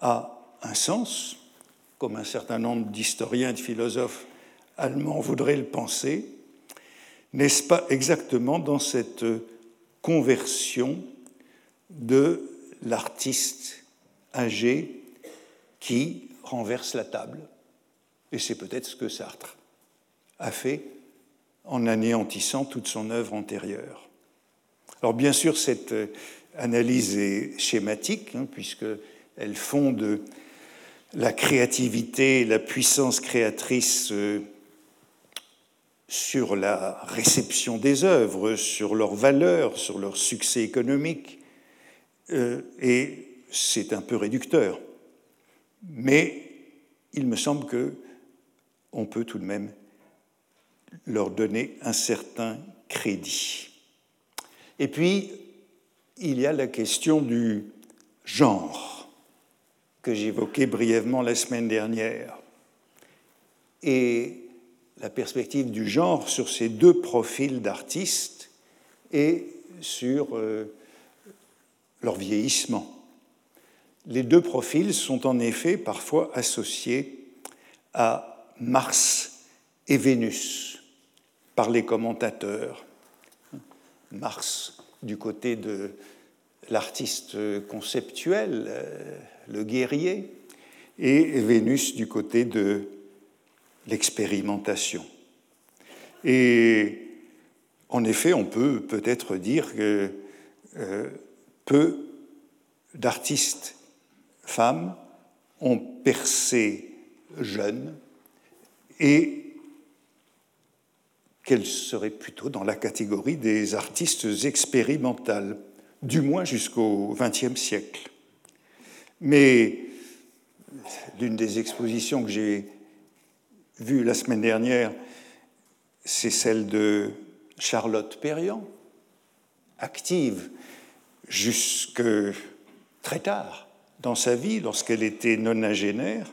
a un sens, comme un certain nombre d'historiens et de philosophes allemands voudraient le penser, n'est-ce pas exactement dans cette conversion de l'artiste âgé qui renverse la table? Et c'est peut-être ce que Sartre a fait en anéantissant toute son œuvre antérieure. Alors bien sûr, cette analyse est schématique, hein, puisqu'elle fonde la créativité, la puissance créatrice euh, sur la réception des œuvres, sur leur valeur, sur leur succès économique, euh, et c'est un peu réducteur. Mais il me semble que on peut tout de même leur donner un certain crédit. Et puis, il y a la question du genre que j'évoquais brièvement la semaine dernière. Et la perspective du genre sur ces deux profils d'artistes et sur euh, leur vieillissement. Les deux profils sont en effet parfois associés à Mars et Vénus par les commentateurs. Mars du côté de l'artiste conceptuel, euh, le guerrier, et Vénus du côté de l'expérimentation. Et en effet, on peut peut-être dire que euh, peu d'artistes femmes ont percé jeunes et qu'elles seraient plutôt dans la catégorie des artistes expérimentales, du moins jusqu'au XXe siècle. Mais l'une des expositions que j'ai vues la semaine dernière, c'est celle de Charlotte Perriand, active jusque très tard dans sa vie, lorsqu'elle était nonagénaire.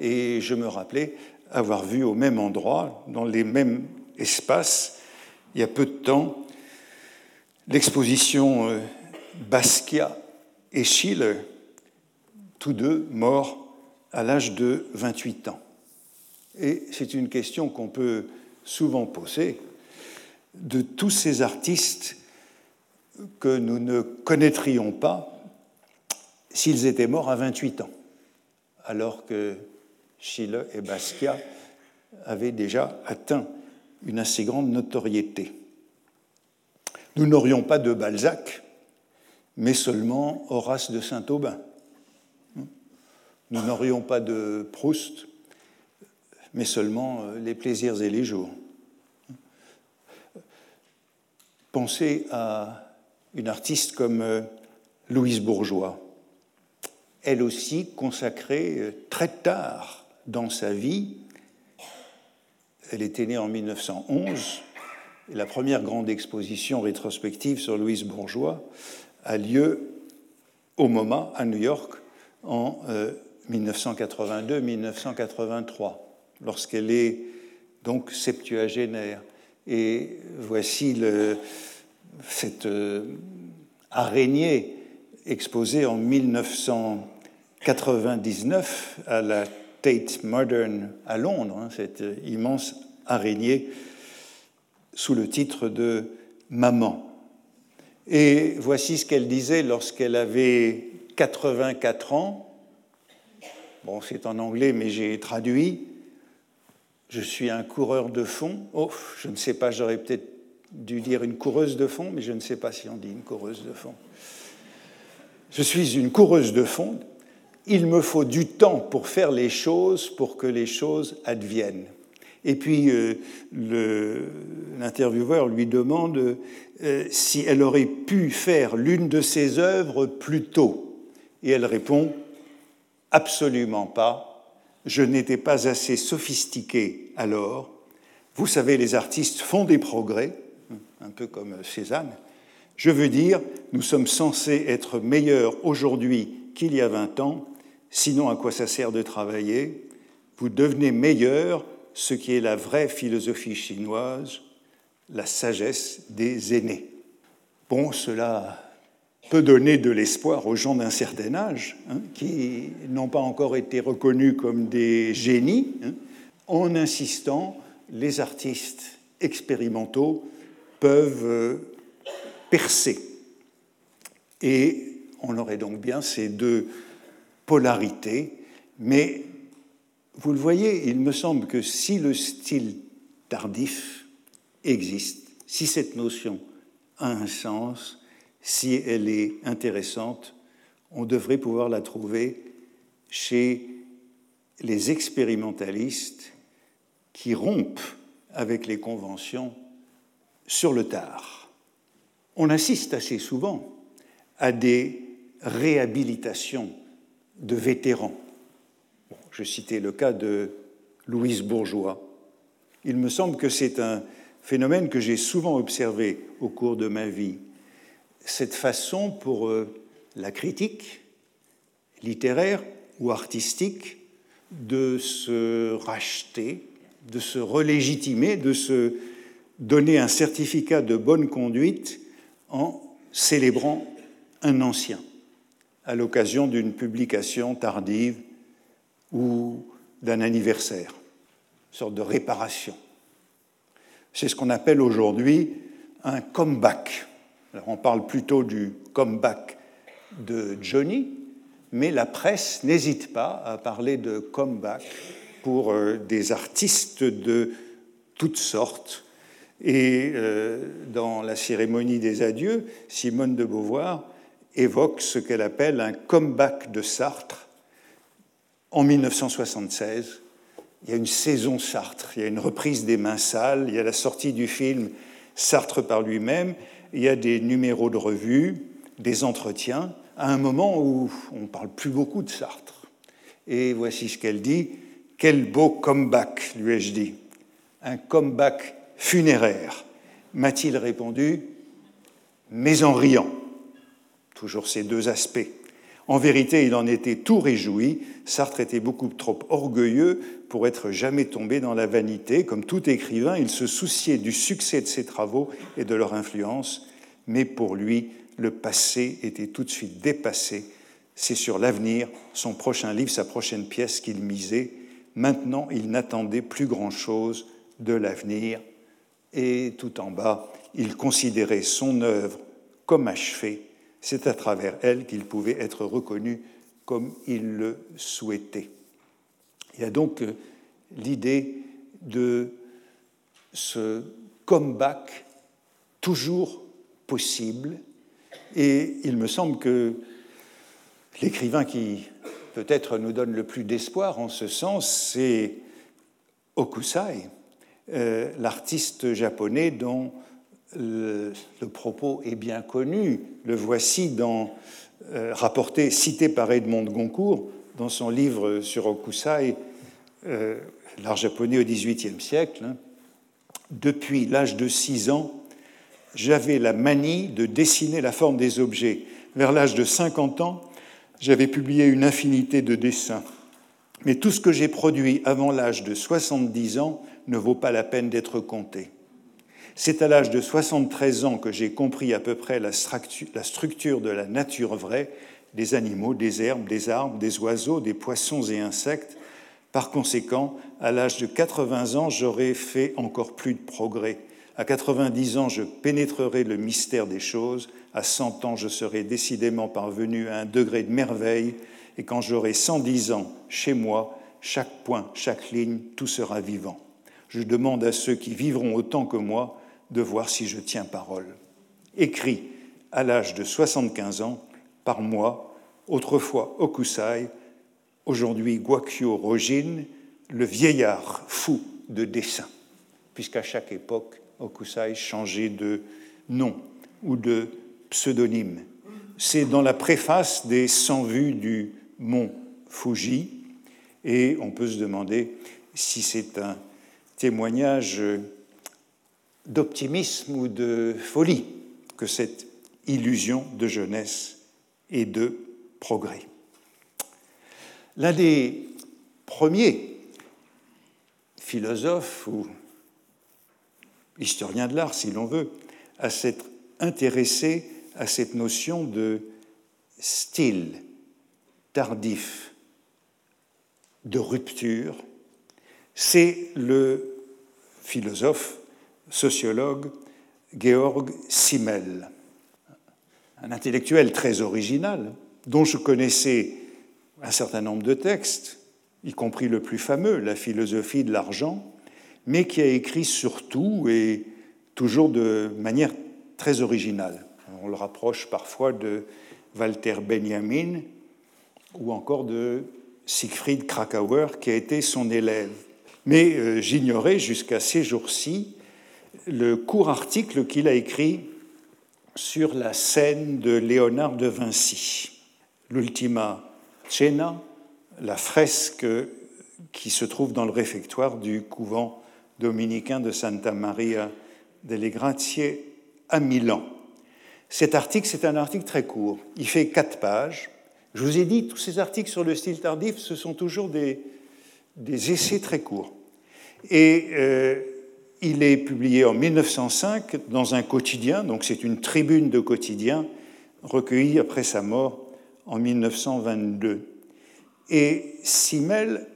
Et je me rappelais avoir vu au même endroit, dans les mêmes espace, il y a peu de temps, l'exposition euh, Basquiat et Schiele, tous deux morts à l'âge de 28 ans. Et c'est une question qu'on peut souvent poser de tous ces artistes que nous ne connaîtrions pas s'ils étaient morts à 28 ans, alors que Schiele et Basquiat avaient déjà atteint une assez grande notoriété. Nous n'aurions pas de Balzac, mais seulement Horace de Saint-Aubin. Nous n'aurions pas de Proust, mais seulement euh, les plaisirs et les jours. Pensez à une artiste comme euh, Louise Bourgeois, elle aussi consacrée euh, très tard dans sa vie elle était née en 1911. Et la première grande exposition rétrospective sur Louise Bourgeois a lieu au MoMA à New York en 1982-1983, euh, lorsqu'elle est donc septuagénaire. Et voici cette euh, araignée exposée en 1999 à la Tate Modern à Londres, hein, cette immense araignée sous le titre de Maman. Et voici ce qu'elle disait lorsqu'elle avait 84 ans. Bon, c'est en anglais, mais j'ai traduit. Je suis un coureur de fond. Oh, je ne sais pas, j'aurais peut-être dû dire une coureuse de fond, mais je ne sais pas si on dit une coureuse de fond. Je suis une coureuse de fond il me faut du temps pour faire les choses, pour que les choses adviennent. Et puis euh, l'intervieweur lui demande euh, si elle aurait pu faire l'une de ses œuvres plus tôt. Et elle répond absolument pas. Je n'étais pas assez sophistiquée alors. Vous savez, les artistes font des progrès, un peu comme Cézanne. Je veux dire, nous sommes censés être meilleurs aujourd'hui qu'il y a 20 ans, sinon à quoi ça sert de travailler? Vous devenez meilleur, ce qui est la vraie philosophie chinoise, la sagesse des aînés. Bon, cela peut donner de l'espoir aux gens d'un certain âge, hein, qui n'ont pas encore été reconnus comme des génies. Hein. en insistant, les artistes expérimentaux peuvent euh, percer. Et on aurait donc bien ces deux polarités, mais vous le voyez, il me semble que si le style tardif existe, si cette notion a un sens, si elle est intéressante, on devrait pouvoir la trouver chez les expérimentalistes qui rompent avec les conventions sur le tard. On assiste assez souvent à des réhabilitations de vétérans. je citais le cas de Louise Bourgeois. Il me semble que c'est un phénomène que j'ai souvent observé au cours de ma vie cette façon pour euh, la critique littéraire ou artistique de se racheter, de se relégitimer, de se donner un certificat de bonne conduite en célébrant un ancien à l'occasion d'une publication tardive ou d'un anniversaire, une sorte de réparation. C'est ce qu'on appelle aujourd'hui un comeback on parle plutôt du comeback de Johnny, mais la presse n'hésite pas à parler de comeback pour euh, des artistes de toutes sortes. Et euh, dans la cérémonie des adieux, Simone de Beauvoir évoque ce qu'elle appelle un comeback de Sartre en 1976. Il y a une saison Sartre, il y a une reprise des mains sales, il y a la sortie du film Sartre par lui-même, il y a des numéros de revue, des entretiens, à un moment où on ne parle plus beaucoup de Sartre. Et voici ce qu'elle dit. Quel beau comeback, lui ai-je dit. Un comeback funéraire. M'a-t-il répondu, mais en riant. Toujours ces deux aspects. En vérité, il en était tout réjoui. Sartre était beaucoup trop orgueilleux pour être jamais tombé dans la vanité. Comme tout écrivain, il se souciait du succès de ses travaux et de leur influence, mais pour lui, le passé était tout de suite dépassé. C'est sur l'avenir, son prochain livre, sa prochaine pièce qu'il misait. Maintenant, il n'attendait plus grand-chose de l'avenir. Et tout en bas, il considérait son œuvre comme achevée. C'est à travers elle qu'il pouvait être reconnu comme il le souhaitait. Il y a donc euh, l'idée de ce comeback toujours possible, et il me semble que l'écrivain qui peut-être nous donne le plus d'espoir en ce sens, c'est Okusai, euh, l'artiste japonais dont le, propos est bien connu. Le voici dans, euh, rapporté, cité par Edmond de Goncourt dans son livre sur Okusai, euh, l'art japonais au XVIIIe siècle. Hein. Depuis l'âge de 6 ans, j'avais la manie de dessiner la forme des objets. Vers l'âge de 50 ans, j'avais publié une infinité de dessins. Mais tout ce que j'ai produit avant l'âge de 70 ans ne vaut pas la peine d'être compté. C'est à l'âge de 73 ans que j'ai compris à peu près la structure de la nature vraie, des animaux, des herbes, des arbres, des oiseaux, des poissons et insectes. Par conséquent, à l'âge de 80 ans, j'aurais fait encore plus de progrès. À 90 ans, je pénétrerai le mystère des choses. À 100 ans, je serai décidément parvenu à un degré de merveille. Et quand j'aurai 110 ans, chez moi, chaque point, chaque ligne, tout sera vivant. Je demande à ceux qui vivront autant que moi de voir si je tiens parole. Écrit à l'âge de 75 ans, par moi, autrefois Okusai, aujourd'hui Guakyo Rojin, le vieillard fou de dessin, puisqu'à chaque époque, Okusai changeait de nom ou de pseudonyme. C'est dans la préface des 100 vues du mont Fuji, et on peut se demander si c'est un témoignage d'optimisme ou de folie que cette illusion de jeunesse et de progrès. L'un des premiers philosophes ou historiens de l'art, si l'on veut, à s'être intéressé à cette notion de style tardif, de rupture, c'est le philosophe, sociologue Georg Simmel, un intellectuel très original, dont je connaissais un certain nombre de textes, y compris le plus fameux, La philosophie de l'argent, mais qui a écrit surtout et toujours de manière très originale. On le rapproche parfois de Walter Benjamin ou encore de Siegfried Krakauer, qui a été son élève. Mais euh, j'ignorais jusqu'à ces jours-ci le court article qu'il a écrit sur la scène de Léonard de Vinci, l'Ultima Cena, la fresque qui se trouve dans le réfectoire du couvent dominicain de Santa Maria delle Grazie à Milan. Cet article, c'est un article très court. Il fait quatre pages. Je vous ai dit, tous ces articles sur le style tardif, ce sont toujours des, essais très courts. Et euh, il est publié en 1905 dans un quotidien, donc c'est une tribune de quotidien recueillie après sa mort en 1922. Et Simmel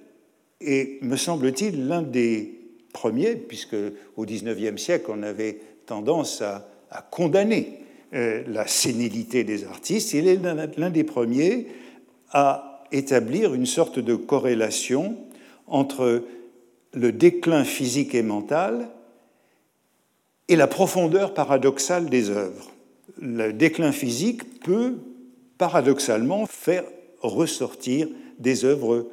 est, me semble-t-il, l'un des premiers, puisque au XIXe siècle, on avait tendance à, condamner euh, la sénilité des artistes, il est l'un des premiers à établir une sorte de corrélation entre le déclin physique et mental et la profondeur paradoxale des œuvres. Le déclin physique peut paradoxalement faire ressortir des œuvres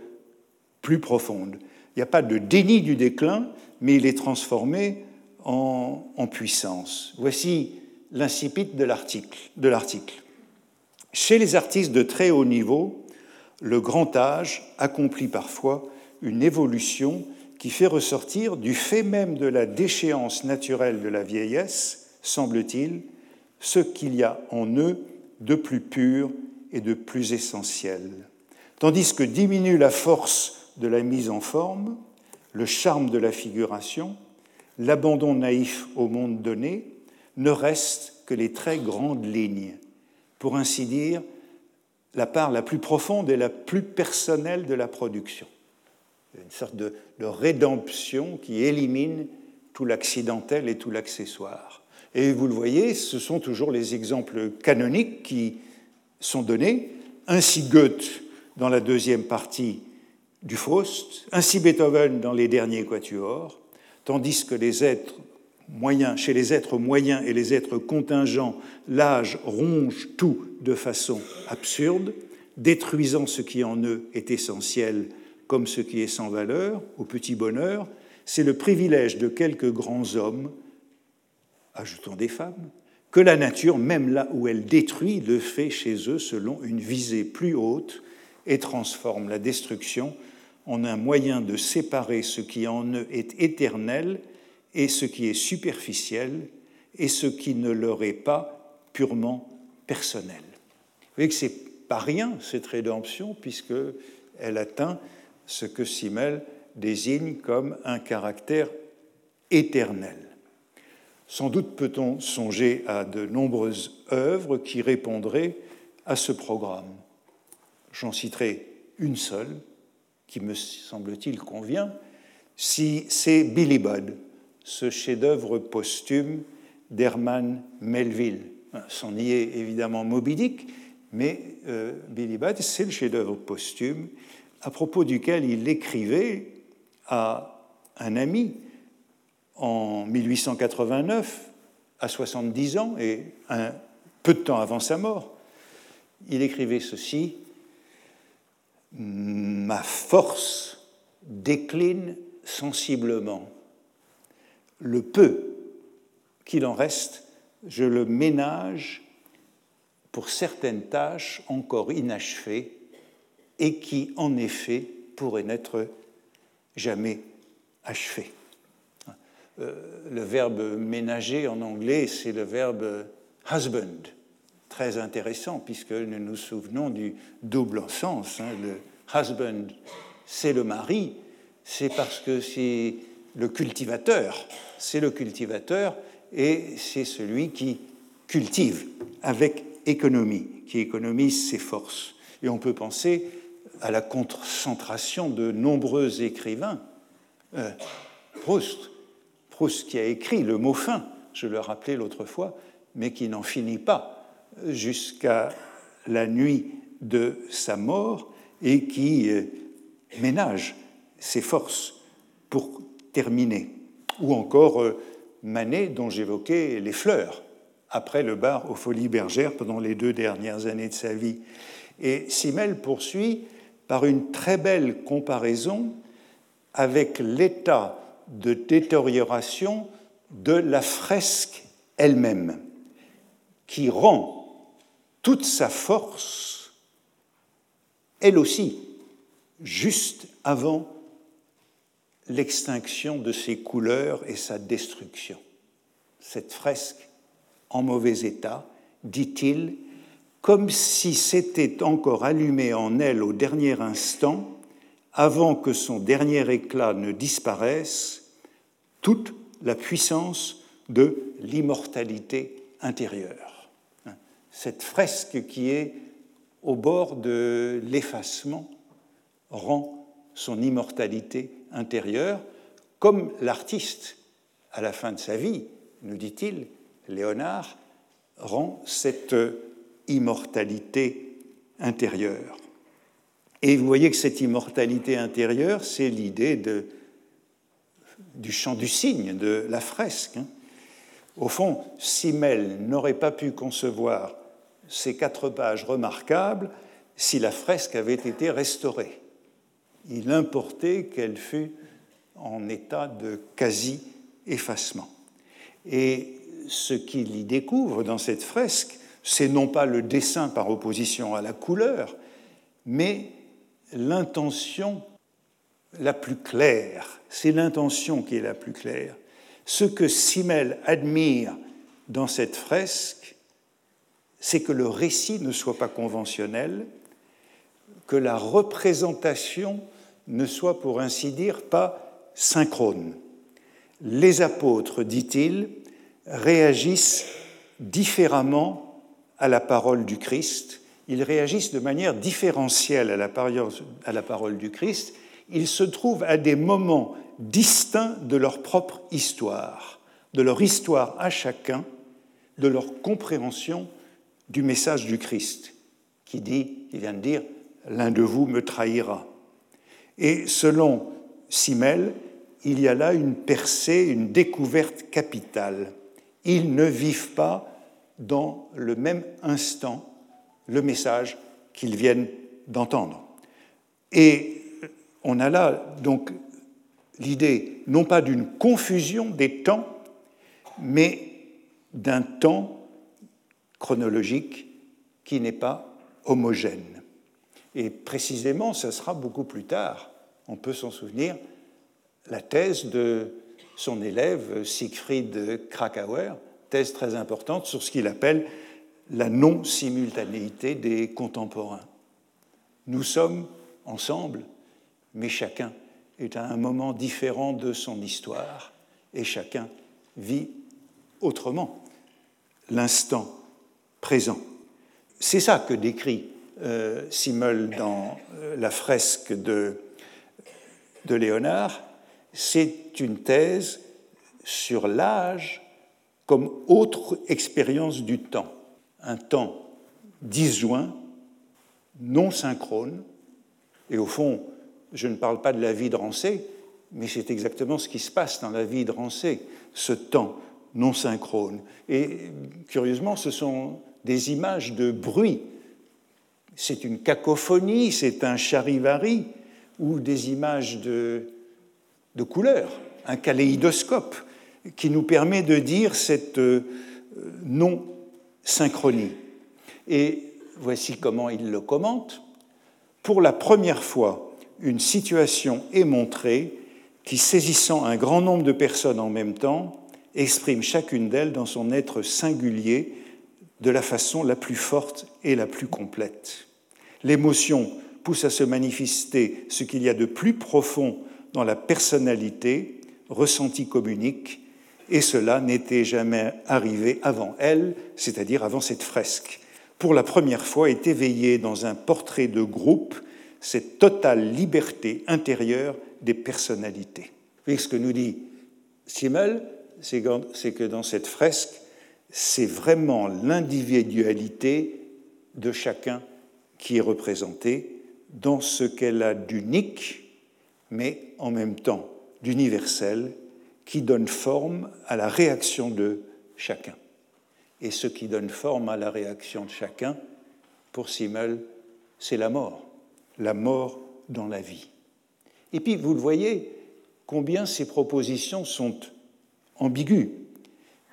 plus profondes. Il n'y a pas de déni du déclin, mais il est transformé en, en puissance. Voici l'incipit de l'article. Chez les artistes de très haut niveau, le grand âge accomplit parfois une évolution qui fait ressortir du fait même de la déchéance naturelle de la vieillesse, semble-t-il, ce qu'il y a en eux de plus pur et de plus essentiel. Tandis que diminue la force de la mise en forme, le charme de la figuration, l'abandon naïf au monde donné, ne reste que les très grandes lignes, pour ainsi dire la part la plus profonde et la plus personnelle de la production une sorte de, rédemption qui élimine tout l'accidentel et tout l'accessoire. Et vous le voyez, ce sont toujours les exemples canoniques qui sont donnés. Ainsi Goethe dans la deuxième partie du Faust, ainsi Beethoven dans les derniers quatuors, tandis que les êtres moyens, chez les êtres moyens et les êtres contingents, l'âge ronge tout de façon absurde, détruisant ce qui en eux est essentiel comme ce qui est sans valeur, au petit bonheur, c'est le privilège de quelques grands hommes, ajoutons des femmes, que la nature, même là où elle détruit, le fait chez eux selon une visée plus haute et transforme la destruction en un moyen de séparer ce qui en eux est éternel et ce qui est superficiel et ce qui ne leur est pas purement personnel. Vous voyez que c'est pas rien cette rédemption puisqu'elle atteint ce que Simmel désigne comme un caractère éternel. Sans doute peut-on songer à de nombreuses œuvres qui répondraient à ce programme. J'en citerai une seule qui me semble-t-il convient, si c'est Billy Budd, ce chef-d'œuvre posthume d'Herman Melville. C'en y est évidemment Moby Dick, mais euh, Billy Budd, c'est le chef-d'œuvre posthume à propos duquel il écrivait à un ami en 1889, à 70 ans, et peu de temps avant sa mort. Il écrivait ceci Ma force décline sensiblement. Le peu qu'il en reste, je le ménage pour certaines tâches encore inachevées et qui, en effet, pourrait n'être jamais achevé. Euh, le verbe ménager en anglais, c'est le verbe husband, très intéressant puisque nous nous souvenons du double sens. Hein, le husband, c'est le mari, c'est parce que c'est le cultivateur, c'est le cultivateur et c'est celui qui cultive avec économie, qui économise ses forces. Et on peut penser à la concentration de nombreux écrivains. Euh, Proust, Proust qui a écrit le mot fin, je le rappelais l'autre fois, mais qui n'en finit pas jusqu'à la nuit de sa mort et qui euh, ménage ses forces pour terminer. Ou encore euh, Manet, dont j'évoquais les fleurs, après le bar aux Folies Bergères pendant les deux dernières années de sa vie. Et Simmel poursuit par une très belle comparaison avec l'état de détérioration de la fresque elle-même, qui rend toute sa force, elle aussi, juste avant l'extinction de ses couleurs et sa destruction. Cette fresque en mauvais état, dit-il, comme si c'était encore allumé en elle au dernier instant, avant que son dernier éclat ne disparaisse, toute la puissance de l'immortalité intérieure. Cette fresque qui est au bord de l'effacement rend son immortalité intérieure, comme l'artiste, à la fin de sa vie, nous dit-il, Léonard, rend cette immortalité intérieure. Et vous voyez que cette immortalité intérieure, c'est l'idée du chant du cygne, de la fresque. Hein. Au fond, Simmel n'aurait pas pu concevoir ces quatre pages remarquables si la fresque avait été restaurée. Il importait qu'elle fût en état de quasi-effacement. Et ce qu'il y découvre dans cette fresque, c'est non pas le dessin par opposition à la couleur, mais l'intention la plus claire. C'est l'intention qui est la plus claire. Ce que Simmel admire dans cette fresque, c'est que le récit ne soit pas conventionnel, que la représentation ne soit pour ainsi dire pas synchrone. Les apôtres, dit-il, réagissent différemment à la parole du Christ, ils réagissent de manière différentielle à la, parole du Christ, ils se trouvent à des moments distincts de leur propre histoire, de leur histoire à chacun, de leur compréhension du message du Christ, qui dit, il vient de dire, l'un de vous me trahira. Et selon Simmel, il y a là une percée, une découverte capitale. Ils ne vivent pas dans le même instant le message qu'ils viennent d'entendre. Et on a là donc l'idée non pas d'une confusion des temps, mais d'un temps chronologique qui n'est pas homogène. Et précisément, ce sera beaucoup plus tard, on peut s'en souvenir, la thèse de son élève Siegfried Krakauer, thèse très importante sur ce qu'il appelle la non-simultanéité des contemporains. Nous sommes ensemble, mais chacun est à un moment différent de son histoire et chacun vit autrement l'instant présent. C'est ça que décrit euh, Simmel dans euh, la fresque de, de Léonard. C'est une thèse sur l'âge comme autre expérience du temps, un temps disjoint, non synchrone, et au fond, je ne parle pas de la vie de Rancé, mais c'est exactement ce qui se passe dans la vie de Rancé, ce temps non synchrone. Et curieusement, ce sont des images de bruit. C'est une cacophonie, c'est un charivari, ou des images de, de couleurs, un kaléidoscope qui nous permet de dire cette euh, non-synchronie. Et voici comment il le commente. Pour la première fois, une situation est montrée qui, saisissant un grand nombre de personnes en même temps, exprime chacune d'elles dans son être singulier de la façon la plus forte et la plus complète. L'émotion pousse à se manifester ce qu'il y a de plus profond dans la personnalité, ressenti communique, et cela n'était jamais arrivé avant elle, c'est-à-dire avant cette fresque. Pour la première fois est éveillée dans un portrait de groupe cette totale liberté intérieure des personnalités. Voyez ce que nous dit Simmel, c'est que dans cette fresque, c'est vraiment l'individualité de chacun qui est représentée dans ce qu'elle a d'unique, mais en même temps d'universel, qui donne forme à la réaction de chacun. Et ce qui donne forme à la réaction de chacun, pour Simmel, c'est la mort, la mort dans la vie. Et puis, vous le voyez, combien ces propositions sont ambiguës,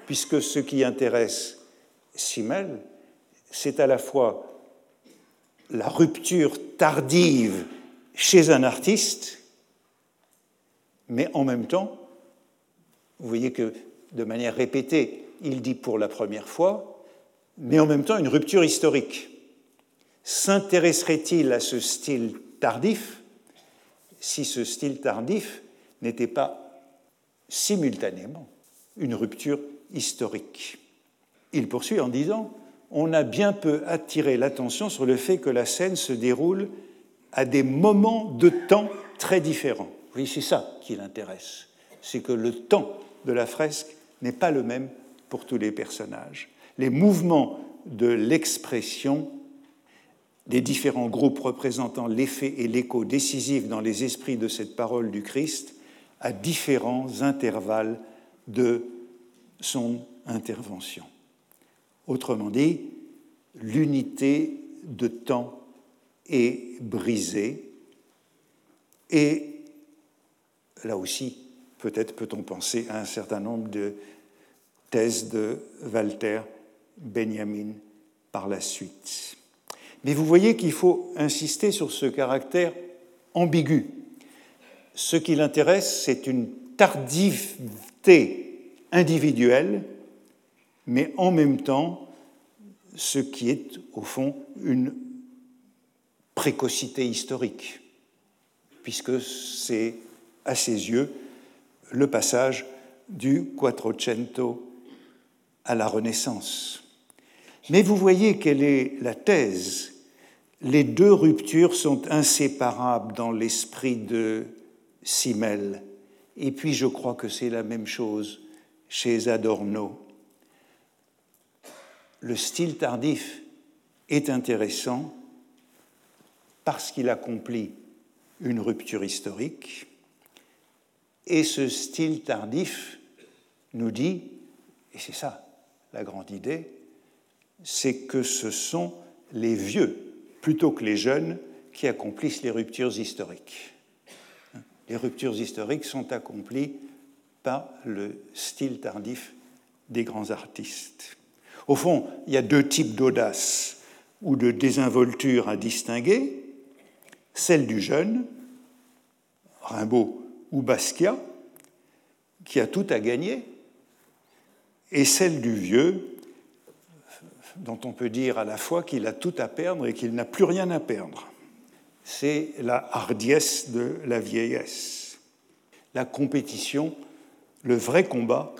puisque ce qui intéresse Simmel, c'est à la fois la rupture tardive chez un artiste, mais en même temps, vous voyez que de manière répétée, il dit pour la première fois, mais en même temps une rupture historique. S'intéresserait-il à ce style tardif si ce style tardif n'était pas simultanément une rupture historique? Il poursuit en disant On a bien peu attiré l'attention sur le fait que la scène se déroule à des moments de temps très différents. Oui, c'est ça qui l'intéresse. C'est que le temps de la fresque n'est pas le même pour tous les personnages. Les mouvements de l'expression des différents groupes représentant l'effet et l'écho décisif dans les esprits de cette parole du Christ à différents intervalles de son intervention. Autrement dit, l'unité de temps est brisée et là aussi, peut-être peut-on penser à un certain nombre de thèse de Walter Benjamin par la suite. Mais vous voyez qu'il faut insister sur ce caractère ambigu. Ce qui l'intéresse, c'est une tardivité individuelle, mais en même temps, ce qui est au fond une précocité historique, puisque c'est à ses yeux le passage du Quattrocento à la Renaissance. Mais vous voyez quelle est la thèse. Les deux ruptures sont inséparables dans l'esprit de Simmel. Et puis je crois que c'est la même chose chez Adorno. Le style tardif est intéressant parce qu'il accomplit une rupture historique. Et ce style tardif nous dit, et c'est ça la grande idée, c'est que ce sont les vieux, plutôt que les jeunes, qui accomplissent les ruptures historiques. Les ruptures historiques sont accomplies par le style tardif des grands artistes. Au fond, il y a deux types d'audace ou de désinvolture à distinguer, celle du jeune, Rimbaud ou Basquiat, qui a tout à gagner, et celle du vieux, dont on peut dire à la fois qu'il a tout à perdre et qu'il n'a plus rien à perdre. C'est la hardiesse de la vieillesse. La compétition, le vrai combat,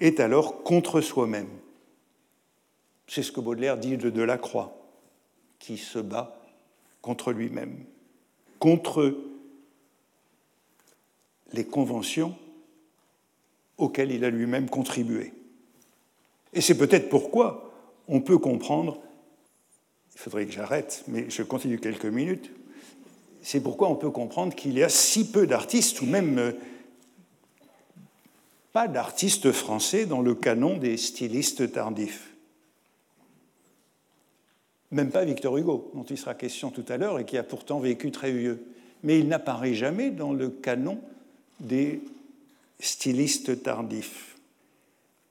est alors contre soi-même. C'est ce que Baudelaire dit de Delacroix, qui se bat contre lui-même, contre les conventions auxquelles il a lui-même contribué. Et c'est peut-être pourquoi on peut comprendre, il faudrait que j'arrête, mais je continue quelques minutes, c'est pourquoi on peut comprendre qu'il y a si peu d'artistes, ou même euh, pas d'artistes français dans le canon des stylistes tardifs. Même pas Victor Hugo, dont il sera question tout à l'heure et qui a pourtant vécu très vieux. Mais il n'apparaît jamais dans le canon des stylistes tardifs,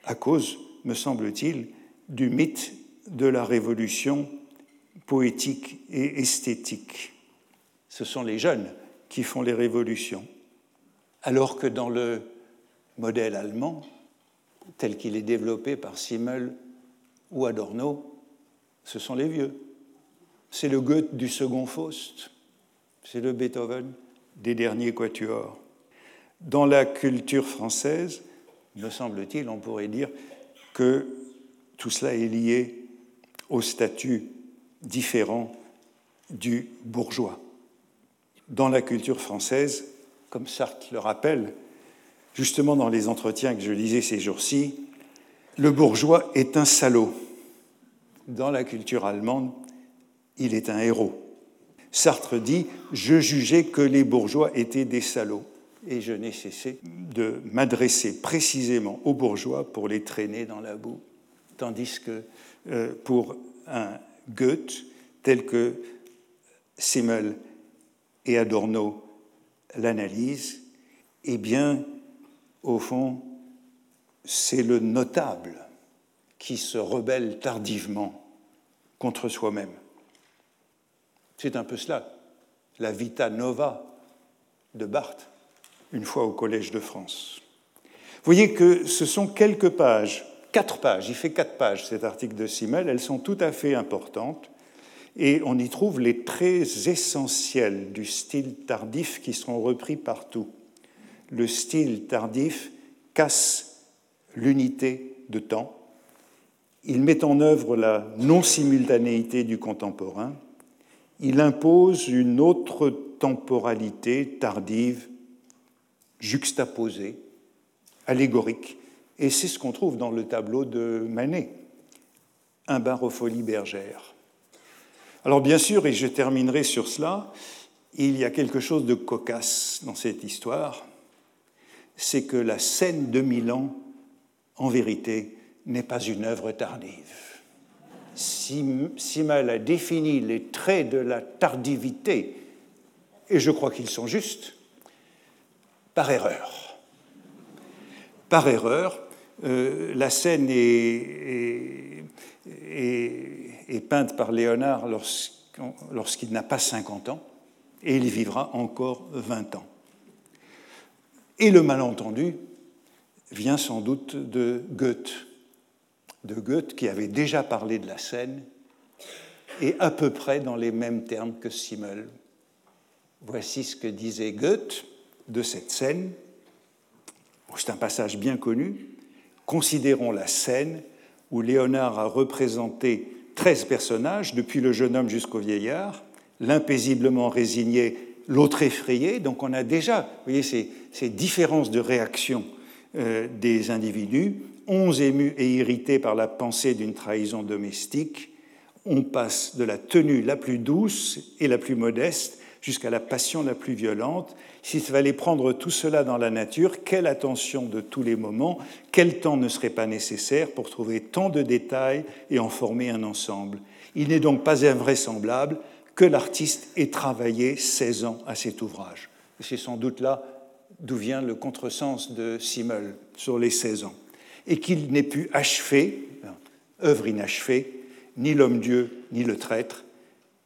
à cause me semble-t-il, du mythe de la révolution poétique et esthétique. Ce sont les jeunes qui font les révolutions, alors que dans le modèle allemand, tel qu'il est développé par Simmel ou Adorno, ce sont les vieux. C'est le Goethe du second Faust. C'est le Beethoven des derniers quatuors. Dans la culture française, me semble-t-il, on pourrait dire que tout cela est lié au statut différent du bourgeois. Dans la culture française, comme Sartre le rappelle, justement dans les entretiens que je lisais ces jours-ci, le bourgeois est un salaud. Dans la culture allemande, il est un héros. Sartre dit Je jugeais que les bourgeois étaient des salauds. Et je n'ai cessé de m'adresser précisément aux bourgeois pour les traîner dans la boue. Tandis que euh, pour un Goethe, tel que Simmel et Adorno l'analysent, eh bien, au fond, c'est le notable qui se rebelle tardivement contre soi-même. C'est un peu cela, la Vita Nova de Barthes, une fois au Collège de France. Vous voyez que ce sont quelques pages, quatre pages, il fait quatre pages cet article de Simmel, elles sont tout à fait importantes et on y trouve les traits essentiels du style tardif qui sont repris partout. Le style tardif casse l'unité de temps, il met en œuvre la non-simultanéité du contemporain, il impose une autre temporalité tardive, juxtaposée, allégorique, et c'est ce qu'on trouve dans le tableau de Manet, un bar aux folies bergères. Alors bien sûr, et je terminerai sur cela, il y a quelque chose de cocasse dans cette histoire, c'est que la scène de Milan, en vérité, n'est pas une œuvre tardive. Simmel a défini les traits de la tardivité, et je crois qu'ils sont justes, par erreur. Par erreur, euh, la scène est, est peinte par Léonard lorsqu'il n'a pas 50 ans, et il vivra encore 20 ans. Et le malentendu vient sans doute de Goethe, de Goethe qui avait déjà parlé de la scène et à peu près dans les mêmes termes que Simmel. Voici ce que disait Goethe de cette scène. C'est un passage bien connu. Considérons la scène où Léonard a représenté 13 personnages, depuis le jeune homme jusqu'au vieillard, l'impaisiblement résigné, l'autre effrayé. Donc on a déjà, voyez, ces, ces différences de réaction euh, des individus. Onze émus et irrités par la pensée d'une trahison domestique, on passe de la tenue la plus douce et la plus modeste jusqu'à la passion la plus violente. S'il fallait prendre tout cela dans la nature, quelle attention de tous les moments, quel temps ne serait pas nécessaire pour trouver tant de détails et en former un ensemble? Il n'est donc pas invraisemblable que l'artiste ait travaillé 16 ans à cet ouvrage. C'est sans doute là d'où vient le contresens de Simmel sur les 16 ans. Et qu'il n'ait pu achever, œuvre inachevée, ni l'homme-dieu, ni le traître,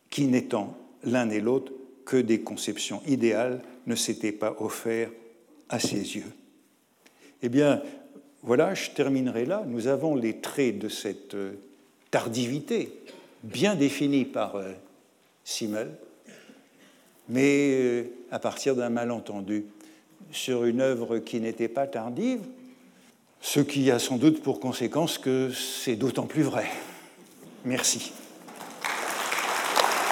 qui n'étant l'un et l'autre que des conceptions idéales, ne s'étaient pas offerts à ses yeux. Eh bien, voilà, je terminerai là. Nous avons les traits de cette euh, tardivité, bien définie par euh, Simmel, mais euh, à partir d'un malentendu sur une œuvre qui n'était pas tardive, ce qui a sans doute pour conséquence que c'est d'autant plus vrai. Merci.